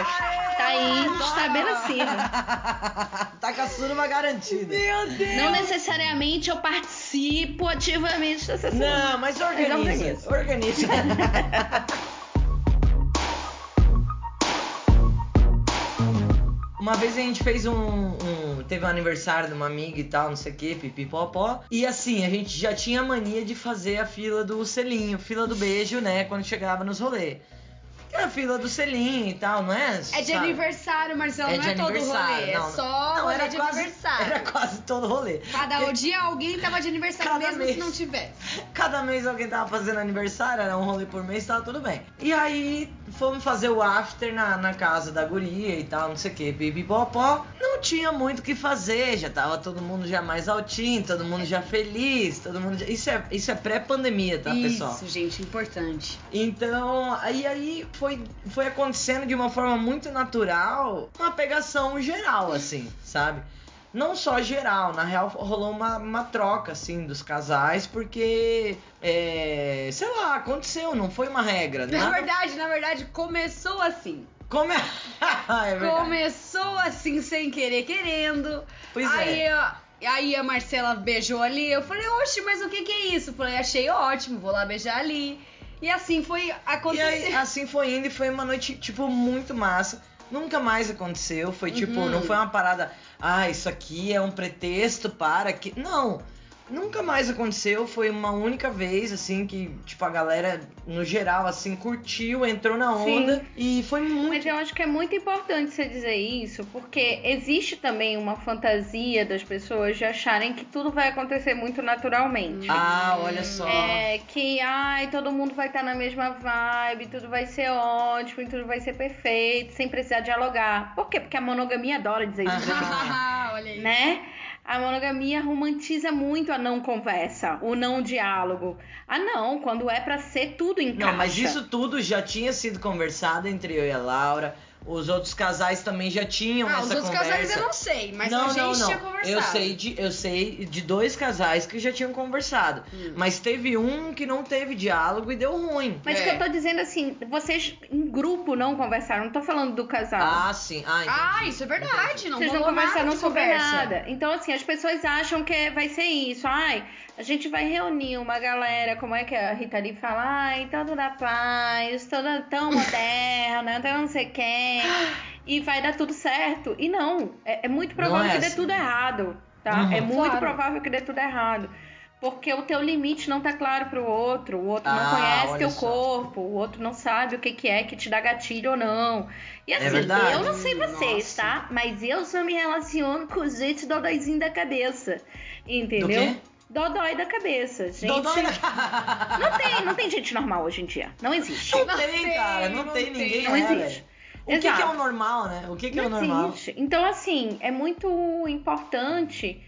Tá aí estabelecido. tá com a suruba garantida. Meu Deus. Não necessariamente eu participo ativamente dessa suruba. Não, mas organiza. organiza. Organiza. Uma vez a gente fez um, um- Teve um aniversário de uma amiga e tal, não sei o que, pipipopó. E assim, a gente já tinha mania de fazer a fila do selinho, fila do beijo, né? Quando chegava nos rolês. Que é a fila do selinho e tal, não é? É de Sabe? aniversário, Marcelo. É não é todo rolê. não, é só Não, rolê era de quase, aniversário. Era quase todo rolê. Cada Porque dia alguém tava de aniversário Cada mesmo mês. se não tivesse. Cada mês alguém tava fazendo aniversário, era um rolê por mês, tava tudo bem. E aí fomos fazer o after na, na casa da guria e tal, não sei o que, pipipopó. Não tinha muito o que fazer, já tava todo mundo já mais altinho, todo mundo já feliz, todo mundo já... Isso é, isso é pré-pandemia, tá, pessoal? Isso, gente, importante. Então, aí, aí foi, foi acontecendo de uma forma muito natural uma pegação geral, assim, sabe? Não só geral, na real rolou uma, uma troca, assim, dos casais, porque, é, sei lá, aconteceu, não foi uma regra. Na nada- verdade, na verdade, começou assim. Como é? Começou assim, sem querer, querendo. Pois aí, é. ó, aí a Marcela beijou ali. Eu falei, oxe, mas o que que é isso? Eu falei, achei ótimo, vou lá beijar ali. E assim foi E acontecendo. aí, assim foi indo e foi uma noite, tipo, muito massa. Nunca mais aconteceu. Foi tipo, Uhum. não foi uma parada, ah, isso aqui é um pretexto para que. Não! Nunca mais aconteceu. Foi uma única vez, assim, que, tipo, a galera, no geral, assim, curtiu, entrou na onda. E foi muito. Mas eu acho que é muito importante você dizer isso, porque existe também uma fantasia das pessoas de acharem que tudo vai acontecer muito naturalmente. Ah, olha só. É, que ai, todo mundo vai estar na mesma vibe, tudo vai ser ótimo, tudo vai ser perfeito, sem precisar dialogar. Por quê? Porque a monogamia adora dizer isso, Ah. Olha aí. né? A monogamia romantiza muito a não conversa, o não diálogo. Ah, não, quando é pra ser tudo em Não, mas isso tudo já tinha sido conversado entre eu e a Laura. Os outros casais também já tinham Ah, essa os outros conversa. casais eu não sei, mas não, a gente não, não. tinha conversado. Eu sei de eu sei de dois casais que já tinham conversado, Hum. mas teve um que não teve diálogo e deu ruim. Mas o É. que eu tô dizendo assim, vocês em grupo não conversaram, não tô falando do casal. Ah, sim. Ah, entendi. Ah, isso é verdade. Não Vocês não nada conversaram sobre conversa. nada. Então, assim, as pessoas acham que vai ser isso. Ai, a gente vai reunir uma galera, como é que a Rita Lee fala? Ai, toda da paz, toda tão moderna, tão não sei quem. E vai dar tudo certo. E não, é, é muito provável Não é que dê assim. tudo errado, tá? Uhum. É muito Claro. provável que dê tudo errado. Porque o teu limite não tá claro pro outro, o outro não Ah, conhece olha teu só. corpo, o outro não sabe o que, que é que te dá gatilho ou não. E assim, verdade. eu não sei vocês, Nossa. tá? Mas eu só me relaciono com gente dodóizinho da cabeça. Entendeu? Do quê? Dodói da cabeça. Gente, Dodói não tem, não tem gente normal hoje em dia. Não existe. Não Não tem, tem, cara. Não, não tem, tem, ninguém não é, existe. O que, que é o normal, né? O que, que é o Não normal? existe. Então, assim, é muito importante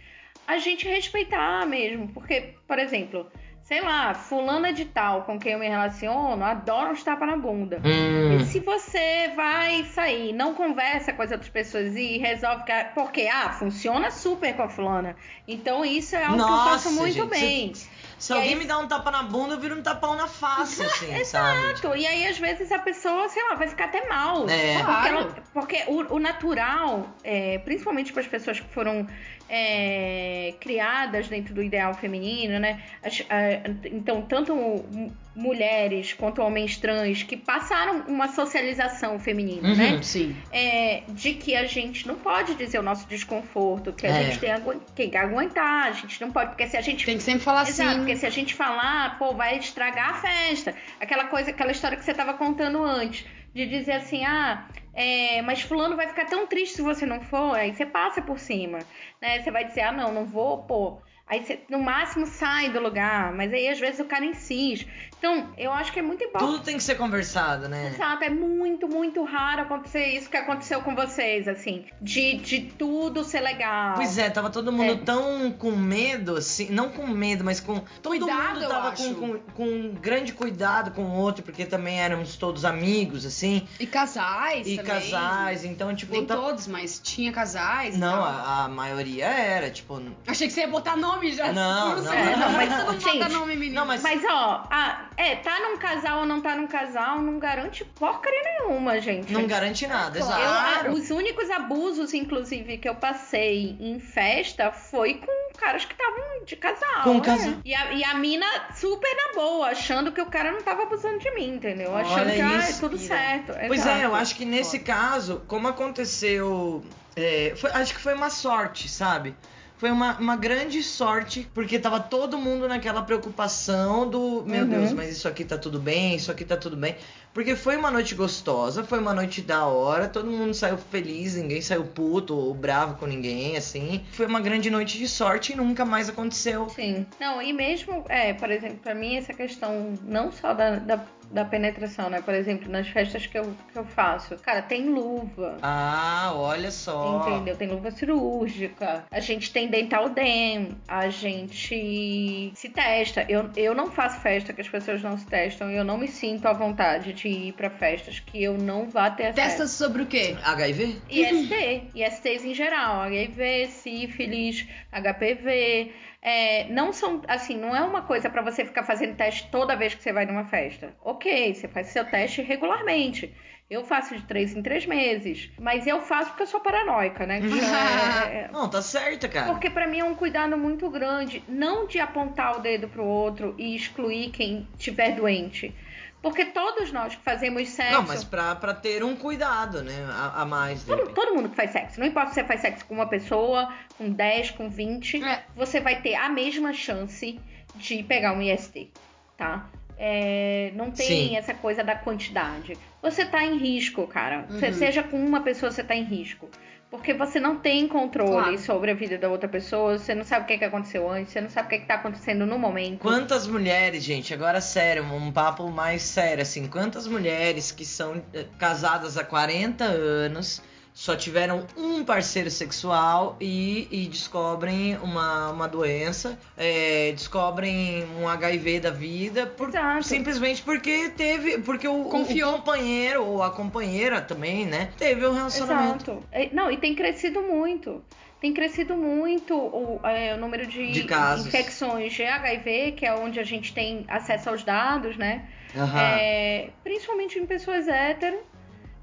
a gente respeitar mesmo. Porque, por exemplo, sei lá, fulana de tal com quem eu me relaciono adora uns tapas na bunda. Hum. E se você vai sair, não conversa com as outras pessoas e resolve que. Porque, ah, funciona super com a fulana. Então isso é algo que eu Nossa, faço muito gente, bem. Se E alguém aí- me dá um tapa na bunda, eu viro um tapão na face, assim, sabe? Exato. E aí, às vezes, a pessoa, sei lá, vai ficar até mal. É. Claro. ela- porque o, o natural, é, principalmente para as pessoas que foram é, criadas dentro do ideal feminino, né? As- a- então, tanto mu- mulheres quanto homens trans que passaram uma socialização feminina, Uhum. né? Sim. é, de que a gente não pode dizer o nosso desconforto, que a É. gente tem, tem que aguentar, a gente não pode, porque se a gente Tem que sempre falar Exato, assim. porque se a gente falar, pô, vai estragar a festa. Aquela coisa, aquela história que você tava contando antes. De dizer assim, ah, é, mas fulano vai ficar tão triste se você não for. Aí você passa por cima, né? Você vai dizer, ah, não, não vou, pô. Aí você, no máximo, sai do lugar. Mas aí, às vezes, o cara insiste. Então, eu acho que é muito importante. Tudo tem que ser conversado, né? Exato, é muito, muito raro acontecer isso que aconteceu com vocês, assim. De, de tudo ser legal. Pois é, tava todo mundo É. tão com medo, assim, não com medo, mas com. Todo Cuidado, mundo tava com, com, com um grande cuidado com o outro, porque também éramos todos amigos, assim, E casais e também. casais, então, tipo. Nem tá- todos, mas tinha casais. e Não, tal. a, a maioria era, tipo. Achei que você ia botar nome já. Não, não. É, não, mas, Você não bota gente, nome, menino. não, mas- Mas, ó, a- é, tá num casal ou não tá num casal não garante porcaria nenhuma, gente. Não garante nada, claro. Exato. a- os únicos abusos, inclusive, que eu passei em festa foi com caras que estavam de casal. Com né? casal. E a, e a mina super na boa, achando que o cara não tava abusando de mim, entendeu? Achando Olha que, ah, é tudo certo. Pois Exato. é, eu acho que nesse caso, como aconteceu. é, foi- acho que foi uma sorte, sabe? Foi uma, uma grande sorte, porque tava todo mundo naquela preocupação do meu Uhum. Deus, mas isso aqui tá tudo bem, isso aqui tá tudo bem. Porque foi uma noite gostosa, foi uma noite da hora, todo mundo saiu feliz, ninguém saiu puto ou bravo com ninguém, assim. Foi uma grande noite de sorte e nunca mais aconteceu. Sim. Não, e mesmo, é, por exemplo, pra mim essa questão não só da, da, da penetração, né? Por exemplo, nas festas que eu, que eu faço, cara, tem luva. Ah, olha só. Entendeu? Tem luva cirúrgica, a gente tem dental dam, a gente se testa. Eu, eu não faço festa que as pessoas não se testam e eu não me sinto à vontade de ir pra festas que eu não vá ter acesso. Testas sobre o quê? HIV? IST, ISTs em geral, HIV, sífilis, HPV. É, não são, assim, não é uma coisa pra você ficar fazendo teste toda vez que você vai numa festa. Ok, você faz seu teste regularmente. Eu faço de três em três meses. Mas eu faço porque eu sou paranoica, né? Que é- é- Não, tá certo, cara. porque pra mim é um cuidado muito grande, não de apontar o dedo pro outro e excluir quem tiver doente. Porque todos nós que fazemos sexo. Não, mas pra, pra ter um cuidado, né? A, a mais. Todo, todo mundo que faz sexo, não importa se você faz sexo com uma pessoa, com 10, com 20, É. você vai ter a mesma chance de pegar um IST, tá? É, não tem Sim. essa coisa da quantidade. Você tá em risco, cara. Você- Uhum. seja com uma pessoa, você tá em risco. Porque você não tem controle Claro. sobre a vida da outra pessoa, você não sabe o que, que aconteceu antes, você não sabe o que, que tá acontecendo no momento. Quantas mulheres, gente, agora sério, um papo mais sério, assim, quantas mulheres que são eh, casadas há 40 anos só tiveram um parceiro sexual e, e descobrem uma, uma doença, é, descobrem um HIV da vida, por- simplesmente porque teve, porque o, o Confiou. companheiro ou a companheira também, né, teve um relacionamento. Exato. É, Não, e tem crescido muito. Tem crescido muito o, é, o número de, De infecções de HIV, que é onde a gente tem acesso aos dados, né? Aham. É, principalmente em pessoas hétero,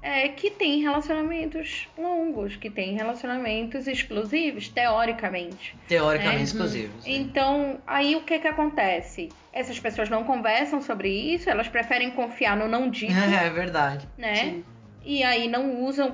é, que têm relacionamentos longos, que têm relacionamentos exclusivos, teoricamente. Teoricamente É. exclusivos. sim. Então, aí o que que acontece? Essas pessoas não conversam sobre isso, elas preferem confiar no não dito, É, verdade. né? Sim. E aí não usam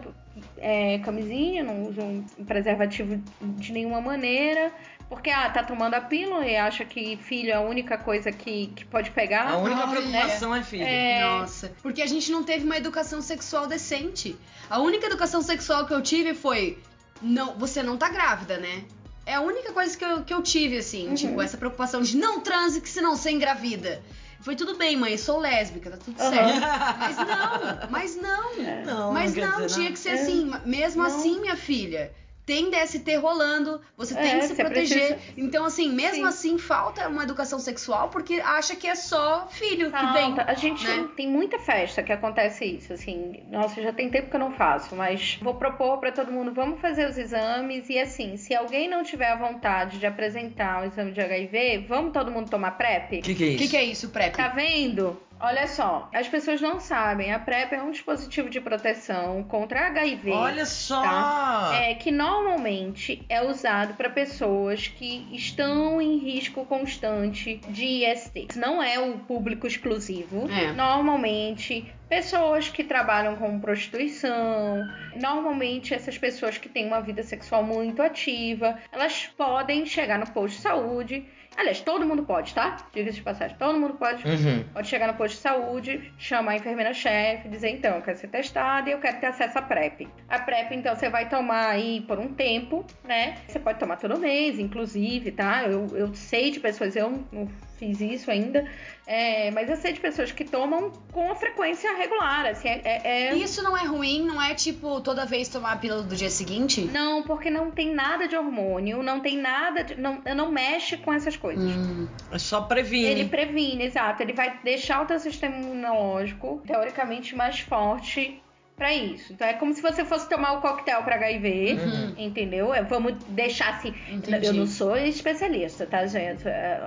é, camisinha, não usam preservativo de nenhuma maneira, porque ah, tá tomando a pílula e acha que filho é a única coisa que, que pode pegar. A única Olha. preocupação é filho. É. Nossa, porque a gente não teve uma educação sexual decente. A única educação sexual que eu tive foi: não, você não tá grávida, né? É a única coisa que eu, que eu tive, assim, Uhum. tipo, essa preocupação de não transe, que senão você engravida. Foi tudo bem, mãe, eu sou lésbica, tá tudo Uhum. certo. Mas não, mas não. Não, Mas não, dizer tinha que ser É. assim. Mesmo Não. assim, minha filha, tem DST rolando, você É, tem que se proteger. precisa- Então, assim, mesmo Sim. assim, falta uma educação sexual porque acha que é só filho que vem. Falta. A gente né? tem muita festa que acontece isso, assim. Nossa, já tem tempo que eu não faço, mas vou propor pra todo mundo, vamos fazer os exames e assim, se alguém não tiver a vontade de apresentar o exame de HIV, vamos todo mundo tomar PrEP? O que, que é O isso? que, que é isso, PrEP? Tá vendo? Olha só, as pessoas não sabem, a PrEP é um dispositivo de proteção contra HIV. Olha só! Tá. É que normalmente é usado para pessoas que estão em risco constante de IST. Não é o público exclusivo. É. Normalmente pessoas que trabalham com prostituição, normalmente essas pessoas que têm uma vida sexual muito ativa, elas podem chegar no posto de saúde. Aliás, todo mundo pode, tá? Diga-se de passagem, todo mundo pode Uhum. Pode chegar no posto de saúde, chamar a enfermeira-chefe, dizer então, eu quero ser testada e eu quero ter acesso à PrEP. A PrEP, então, você vai tomar aí por um tempo, né? Você pode tomar todo mês, inclusive, tá? Eu, eu sei de pessoas, eu não fiz isso ainda, é, mas eu sei de pessoas que tomam com a frequência regular, assim, é... é- é- Isso não é ruim, não é tipo toda vez tomar a pílula do dia seguinte? Não, porque não tem nada de hormônio, não tem nada de... Não, não mexe com essas coisas. Hum. É só previne. Ele previne, exato. Ele vai deixar o teu sistema imunológico teoricamente mais forte pra isso. Então é como se você fosse tomar o coquetel pra HIV, Uhum. entendeu? É, Vamos deixar assim. Entendi. Eu não sou especialista, tá, gente? É,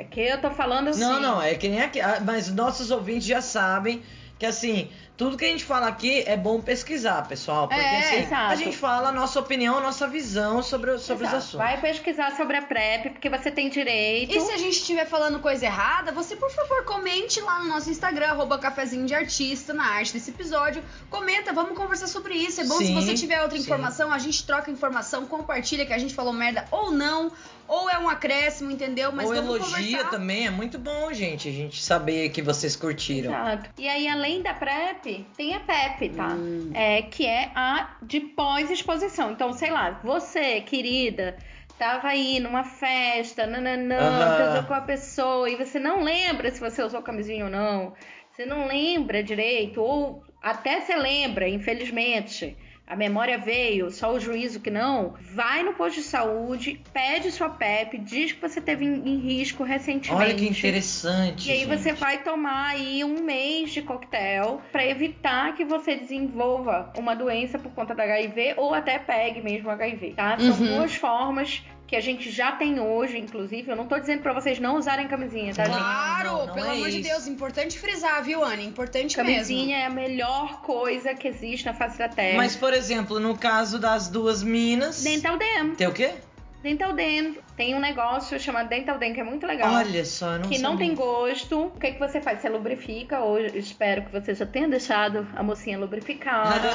aqui eu tô falando assim. Não, não, é que nem aqui. ah, Mas nossos ouvintes já sabem que assim, tudo que a gente fala aqui é bom pesquisar, pessoal. Porque É, assim, a exato. gente fala a nossa opinião, a nossa visão sobre, sobre os assuntos. Vai pesquisar sobre a PrEP, porque você tem direito. E se a gente estiver falando coisa errada, você, por favor, comente lá no nosso Instagram, arroba cafezinho de artista, na arte desse episódio. Comenta, vamos conversar sobre isso. É bom se Sim, você tiver outra sim. informação, a gente troca informação, compartilha que a gente falou merda ou não, ou é um acréscimo, entendeu? Mas Ou vamos elogia conversar. também, é muito bom, gente, a gente saber que vocês curtiram. Exato. E aí, além da PrEP, tem a PEP, tá? Hum. É, que é a de pós-exposição. Então, sei lá, você, querida, tava aí numa festa, nananã, Aham. transou com a pessoa, e você não lembra se você usou camisinha ou não. Você não lembra direito, ou até você lembra, infelizmente. A memória veio, só o juízo que não. Vai no posto de saúde, pede sua PEP, diz que você teve em, em risco recentemente. Olha que interessante. E aí gente. você vai tomar aí um mês de coquetel pra evitar que você desenvolva uma doença por conta da HIV ou até pegue mesmo HIV, tá? São Uhum. duas formas que a gente já tem hoje, inclusive. Eu não tô dizendo pra vocês não usarem camisinha, tá, gente? Claro, Não, não pelo é amor de isso. Deus, importante frisar, viu, Anne? Importante Camisinha é a melhor coisa que existe na face da Terra. Mas, por exemplo, no caso das duas minas. Dental Dam. Tem o quê? Dental Dam. Tem um negócio chamado Dental Dam que é muito legal. Olha só, não que não tem gosto. O que, que você faz? Você lubrifica, ou eu espero que você já tenha deixado a mocinha lubrificada.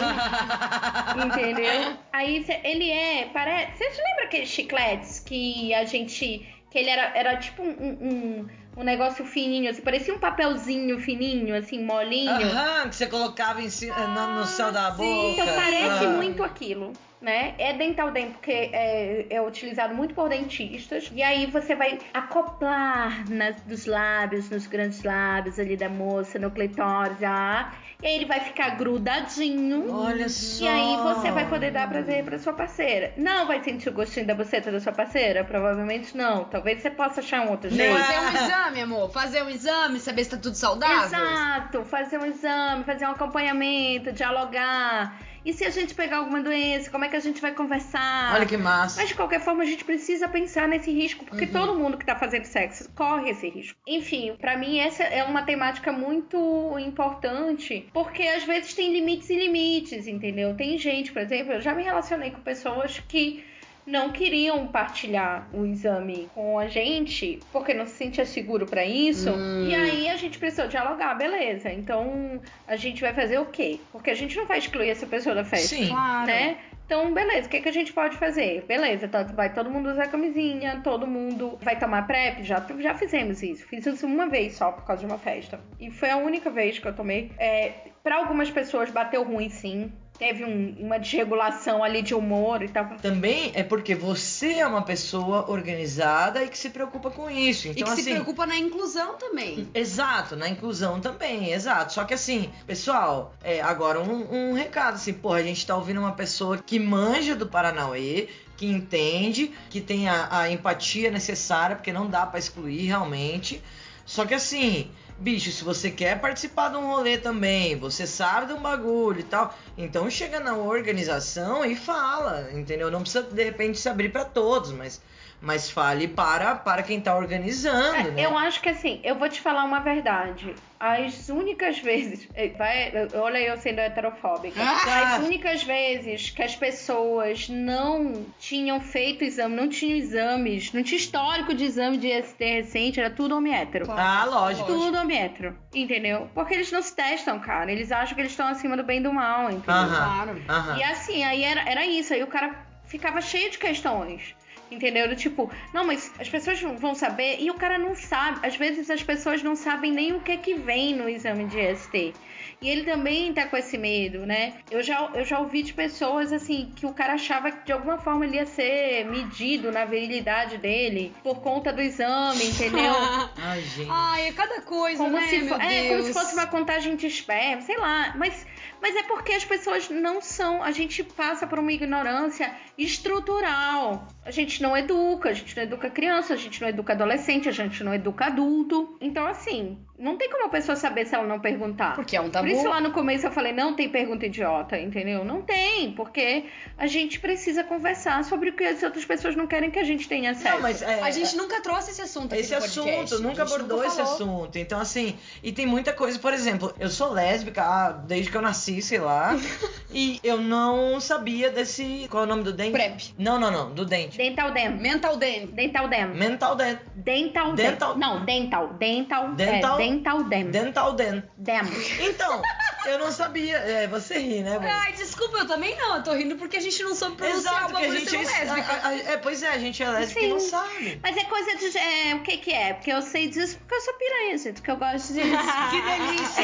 entendeu? Aí ele é. Parece. Você se lembra aqueles chicletes que a gente. Que ele era, era tipo um, um, um negócio fininho, assim, parecia um papelzinho fininho, assim, molinho. Aham, que você colocava em cima, no, no céu da sim. boca. Então parece Ah. muito aquilo. Né? É dental dam porque é, é utilizado muito por dentistas. E aí você vai acoplar nas, dos lábios, nos grandes lábios ali da moça, no clitóris, ah, e aí ele vai ficar grudadinho. Olha só. E aí você vai poder dar prazer pra sua parceira. Não vai sentir o gostinho da buceta da sua parceira? Provavelmente não. Talvez você possa achar um outro jeito. Fazer um exame, amor. Fazer um exame, saber se tá tudo saudável. Exato, fazer um exame, fazer um acompanhamento, dialogar. E se a gente pegar alguma doença, como é que a gente vai conversar? Olha que massa. Mas de qualquer forma a gente precisa pensar nesse risco, porque Uhum. todo mundo que tá fazendo sexo corre esse risco. Enfim, pra mim essa é uma temática muito importante, porque às vezes tem limites e limites, entendeu? Tem gente, por exemplo, eu já me relacionei com pessoas que não queriam partilhar o exame com a gente, porque não se sentia seguro pra isso. Hum. E aí a gente precisou dialogar, beleza. Então a gente vai fazer o quê? Porque a gente não vai excluir essa pessoa da festa Sim. Claro. né? Então, beleza, o que, que a gente pode fazer? Beleza, tá- vai todo mundo usar camisinha, todo mundo vai tomar PrEP, já, já fizemos isso. Fiz isso uma vez só por causa de uma festa. E foi a única vez que eu tomei. É, para algumas pessoas bateu ruim, sim. Teve um- uma desregulação ali de humor e tal. Também é porque você é uma pessoa organizada e que se preocupa com isso. E Então, que assim. se preocupa na inclusão também. Exato, na inclusão também, exato. Só que assim, pessoal, é, agora um, um recado, assim, porra, a gente tá ouvindo uma pessoa que manja do Paranauê, que entende, que tem a, a empatia necessária, porque não dá pra excluir realmente. Só que assim, bicho, se você quer participar de um rolê também, você sabe de um bagulho e tal, então chega na organização e fala, entendeu? Não precisa de repente se abrir pra todos, mas, mas fale para, para quem tá organizando, É, né? Eu acho que assim, eu vou te falar uma verdade. As únicas vezes. Vai, olha eu sendo heterofóbica. Ah! As únicas vezes que as pessoas não tinham feito exame, não tinham exames, não tinha histórico de exame de ST recente, era tudo homem hétero. Ah, lógico. Tudo homem hétero, entendeu? Porque eles não se testam, cara. Eles acham que eles estão acima do bem e do mal, entendeu? Aham. Claro. Aham. E assim, aí era, era isso. Aí o cara ficava cheio de questões. Entendeu? Do tipo, não, mas as pessoas vão saber. E o cara não sabe. Às vezes as pessoas não sabem nem o que é que vem no exame de ST. E ele também tá com esse medo, né? Eu já, eu já ouvi de pessoas assim que o cara achava que de alguma forma ele ia ser medido na virilidade dele por conta do exame, entendeu? Ai, gente. Ai, é cada coisa, Como né, se, meu é, como se fosse uma contagem de esperma, sei lá. Mas, mas é porque as pessoas não são. A gente passa por uma ignorância estrutural. A gente não educa, a gente não educa criança, a gente não educa adolescente, a gente não educa adulto. Então, assim, não tem como a pessoa saber se ela não perguntar. Porque é um tabu. Por isso lá no começo eu falei, não tem pergunta idiota, entendeu? Não tem, porque a gente precisa conversar sobre o que as outras pessoas não querem que a gente tenha acesso. Não, mas é, A gente nunca trouxe esse assunto aqui esse no podcast. assunto, nunca abordou esse falou. assunto. Então, assim, e tem muita coisa, por exemplo, eu sou lésbica ah, desde que eu nasci, sei lá, e eu não sabia desse. Qual é o nome do dente? PrEP. Não, não, não, do dente. Dental Dam. Mental Dam. Dental Dam. Mental dent. Dental, Dental- Dam. Não, dental. Dental. Dental- É, dental Dam. Dental dent. Dam. Então, eu não sabia. É, você ri, né, Bruno? Ai, desculpa, eu também não. Eu tô rindo porque a gente não soube pronunciar Exato, o porque a bagulho gente sendo é, lésbica. a- a- é, pois é, a gente é lésbica e Sim. não sabe. Mas é coisa de. É, o que que é? Porque eu sei disso porque eu sou piranha, gente. Que eu gosto disso. Que delícia!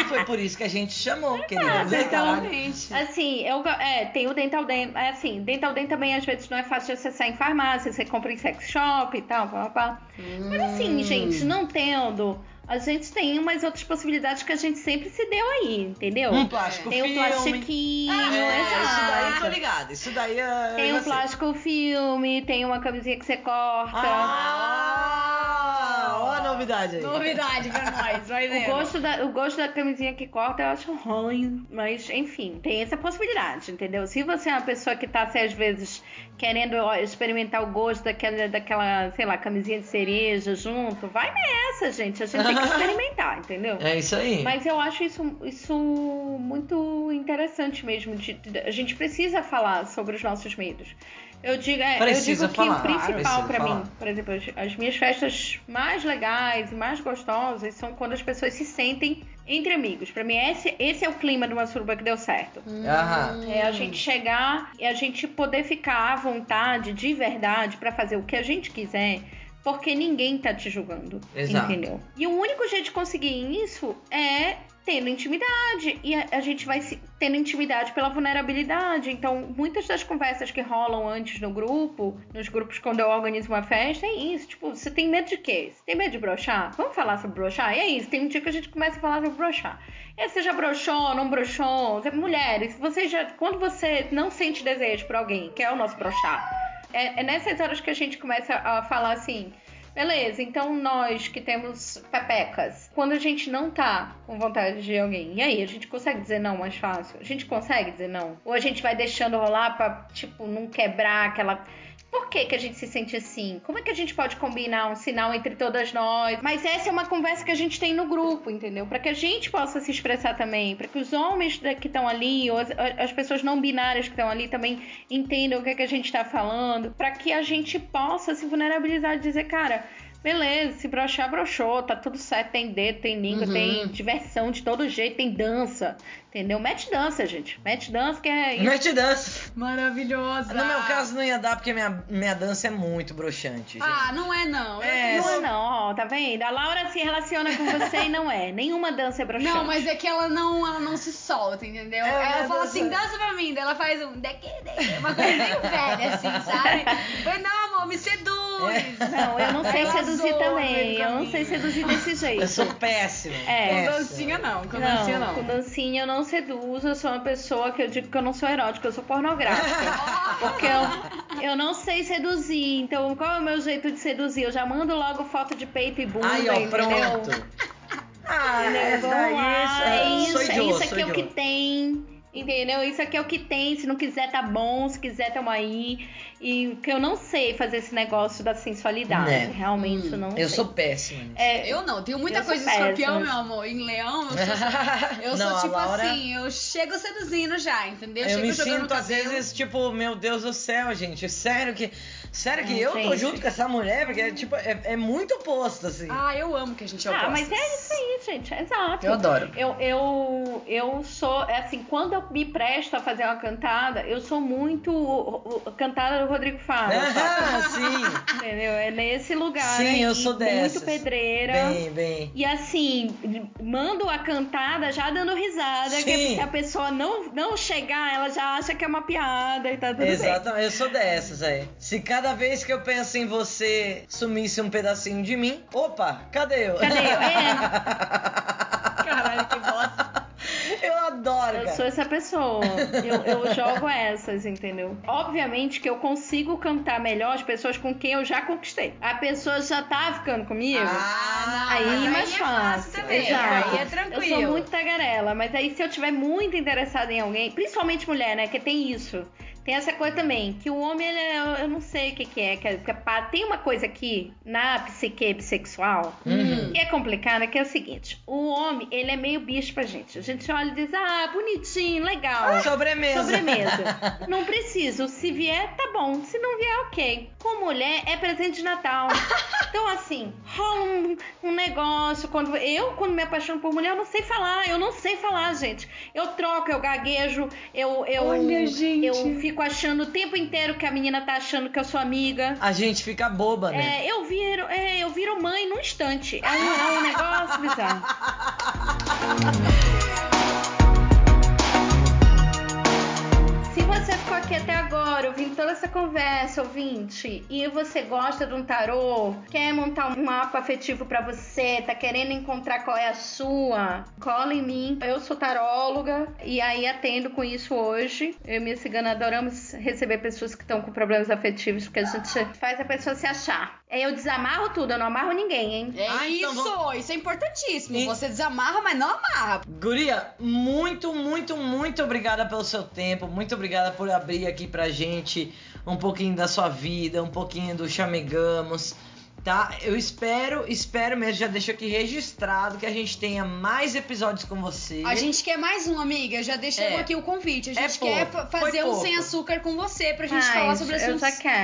e foi por isso que a gente chamou, querida. Né, caralho? Exatamente. Assim, eu, é, tem o Dental Dam. É assim, Dental Dam também às vezes não é fácil de acessar em farmácia. Você compra em sex shop e tal, pá, pá, pá. Mas assim, gente, não tendo. A gente tem umas outras possibilidades que a gente sempre se deu aí, entendeu? Um plástico Tem o filme. plastiquinho, É, exato. isso daí tô ligado. Isso daí é. Tem um já sei. plástico filme, tem uma camisinha que você corta. Ah! Novidade aí. Novidade pra nós, vai O vendo. gosto, da, o gosto da camisinha que corta eu acho ruim, mas enfim, tem essa possibilidade, entendeu? Se você é uma pessoa que tá, assim, às vezes, querendo experimentar o gosto daquela, daquela, sei lá, camisinha de cereja junto, vai nessa, gente. A gente tem que experimentar, entendeu? É isso aí. Mas eu acho isso, isso muito interessante mesmo. de- de- a gente precisa falar sobre os nossos medos. Eu digo, é, eu digo que falar, o principal falar. mim, por exemplo, as, as minhas festas mais legais e mais gostosas são quando as pessoas se sentem entre amigos. Pra mim, esse, esse é o clima de uma suruba que deu certo. Aham. É a gente chegar e a gente poder ficar à vontade, de verdade, pra fazer o que a gente quiser, porque ninguém tá te julgando. Exato. Entendeu? E o único jeito de conseguir isso é tendo intimidade e a, a gente vai se, tendo intimidade pela vulnerabilidade. Então, muitas das conversas que rolam antes no grupo, nos grupos quando eu organizo uma festa, é isso. Tipo, você tem medo de quê? Você tem medo de brochar? Vamos falar sobre brochar? E é isso. Tem um dia que a gente começa a falar sobre brochar. E aí, você já brochou, não brochou? Mulheres, você já. Quando você não sente desejo por alguém, que é o nosso brochar, é, é nessas horas que a gente começa a falar assim. Beleza, então nós que temos pepecas, quando a gente não tá com vontade de alguém, e aí, a gente consegue dizer não mais fácil? A gente consegue dizer não? Ou a gente vai deixando rolar pra, tipo, não quebrar aquela por que, que a gente se sente assim? Como é que a gente pode combinar um sinal entre todas nós? Mas essa é uma conversa que a gente tem no grupo, entendeu? Para que a gente possa se expressar também, para que os homens que estão ali, ou as, as, pessoas não binárias que estão ali também entendam o que, é que a gente está falando, para que a gente possa se vulnerabilizar e dizer, cara, Beleza, se brochar, brochou, tá tudo certo, tem dedo, tem língua, uhum. tem diversão de todo jeito, tem dança, entendeu? Mete dança, gente. Mete dança que é isso. Mete dança. Maravilhosa. No meu caso não ia dar porque minha, minha dança é muito broxante, gente. Ah, não é não. É, não é não, ó, tá vendo? A Laura se relaciona com você e não é. Nenhuma dança é broxante. Não, mas é que ela não, ela não se solta, entendeu? É, ela fala assim, dança pra mim, daí ela faz um daqui, daqui, uma coisa meio velha, assim, sabe? Mas não, amor, me seduz. É. Não, eu não sei seduzir seduzir também. Eu não sei seduzir desse jeito. Eu sou péssima. É. Com dancinha não, com não, dancinha não. Com dancinha eu não seduzo, eu sou uma pessoa que eu digo que eu não sou erótica, eu sou pornográfica. porque eu, eu não sei seduzir. Então, qual é o meu jeito de seduzir? Eu já mando logo foto de peito e bunda, Aí, ó, entendeu? Pronto. Ah, é, Vamos lá, é, é isso, é isso aqui é o que tem. Entendeu? Isso aqui é o que tem. Se não quiser, tá bom. Se quiser, tamo aí. E que eu não sei fazer esse negócio da sensualidade. Né? Realmente hum, eu não Eu sei. sou péssima. É, eu não, tenho muita coisa de escorpião, meu amor. Em leão, eu sou, eu não, sou tipo Laura... assim, eu chego seduzindo já, entendeu? Eu chego me sinto às vezes, tipo, meu Deus do céu, gente. Sério que. Sério que eu tô junto com essa mulher, porque tipo, é, é muito oposto, assim. Ah, eu amo que a gente é oposto. Ah, mas é isso aí, gente. Exato. Eu adoro. Eu, eu, eu sou, é assim, quando eu me presto a fazer uma cantada, eu sou muito cantada do Rodrigo Faro. Ah, sim. Entendeu? É nesse lugar. Sim, aí, eu sou dessas. Muito pedreira. Bem, bem. E assim, mando a cantada já dando risada, sim. que se a pessoa não, não chegar, ela já acha que é uma piada e tá tudo Exatamente, bem. eu sou dessas aí. Se cada vez que eu penso em você sumisse um pedacinho de mim, opa, cadê eu? Cadê eu? É. Caralho, que bosta. Eu adoro, Eu cara. sou essa pessoa. Eu, eu jogo essas, entendeu? Obviamente que eu consigo cantar melhor as pessoas com quem eu já conquistei. A pessoa já tá ficando comigo. Ah, não, aí mas mais aí fácil. É fácil também. Exato. Aí é tranquilo. Eu sou muito tagarela, mas aí se eu tiver muito interessada em alguém, principalmente mulher, né? Que tem isso. Tem essa coisa também, que o homem, ele é, eu não sei o que, que é, que, é, que é, tem uma coisa aqui na psique bissexual Uhum. que é complicada, que é o seguinte: o homem, ele é meio bicho pra gente. A gente olha e diz, ah, bonitinho, legal. Sobremesa. Sobremesa. Não preciso. Se vier, tá bom. Se não vier, ok. Com mulher, é presente de Natal. Então, assim, rola um, um negócio. Quando Eu, quando me apaixono por mulher, eu não sei falar. Eu não sei falar, gente. Eu troco, eu gaguejo, eu. eu Olha, gente. Eu fico achando o tempo inteiro que a menina tá achando que eu sou amiga. A gente fica boba, né? É, eu viro, é, eu viro mãe num instante. É um, é um negócio bizarro. Se você aqui até agora ouvindo toda essa conversa, ouvinte, e você gosta de um tarô, quer montar um mapa afetivo pra você, tá querendo encontrar qual é a sua, cola em mim. Eu sou taróloga e aí atendo com isso hoje. Eu e minha cigana adoramos receber pessoas que estão com problemas afetivos, porque a gente faz a pessoa se achar. Aí eu desamarro tudo, eu não amarro ninguém, hein? É Ah, então isso, vamos- isso é importantíssimo. E- Você desamarra, mas não amarra. Guria, muito, muito, muito obrigada pelo seu tempo. Muito obrigada por abrir aqui pra gente um pouquinho da sua vida, um pouquinho do Chamegamos. Tá? Eu espero, espero mesmo, já deixo aqui registrado que a gente tenha mais episódios com você. A gente quer mais um, amiga. Já deixamos É. aqui o convite. A É gente quer pouco, fa- foi fazer um pouco. sem açúcar com você pra gente Ai, falar sobre assuntos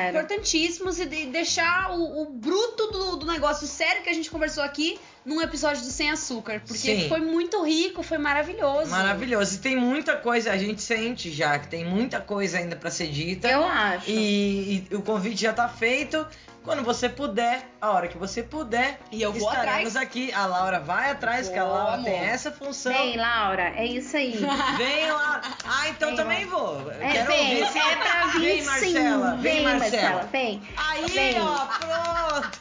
importantíssimos e de- deixar o, o bruto do, do negócio sério que a gente conversou aqui num episódio do Sem Açúcar, porque Sim. foi muito rico, foi maravilhoso. Maravilhoso. E tem muita coisa, a gente sente já que tem muita coisa ainda pra ser dita. Eu acho. E, e o convite já tá feito. Quando você puder, a hora que você puder, E eu vou estaremos atrás. aqui. A Laura vai atrás, que a Laura amor. tem essa função. Vem, Laura, é isso aí. Vem lá. Ah, então Vem, também vou. É, Quero vem, ouvir. se- é pra vir Vem, sim. Marcela. Vem, Marcela. vem. Aí, Vem. ó, pronto!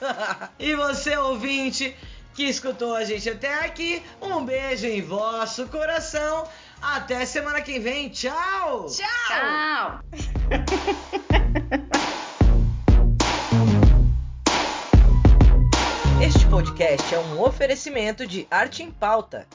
E você, ouvinte, que escutou a gente até aqui, um beijo em vosso coração. Até semana que vem. Tchau! Tchau! Tchau. Este podcast é um oferecimento de Arte em Pauta.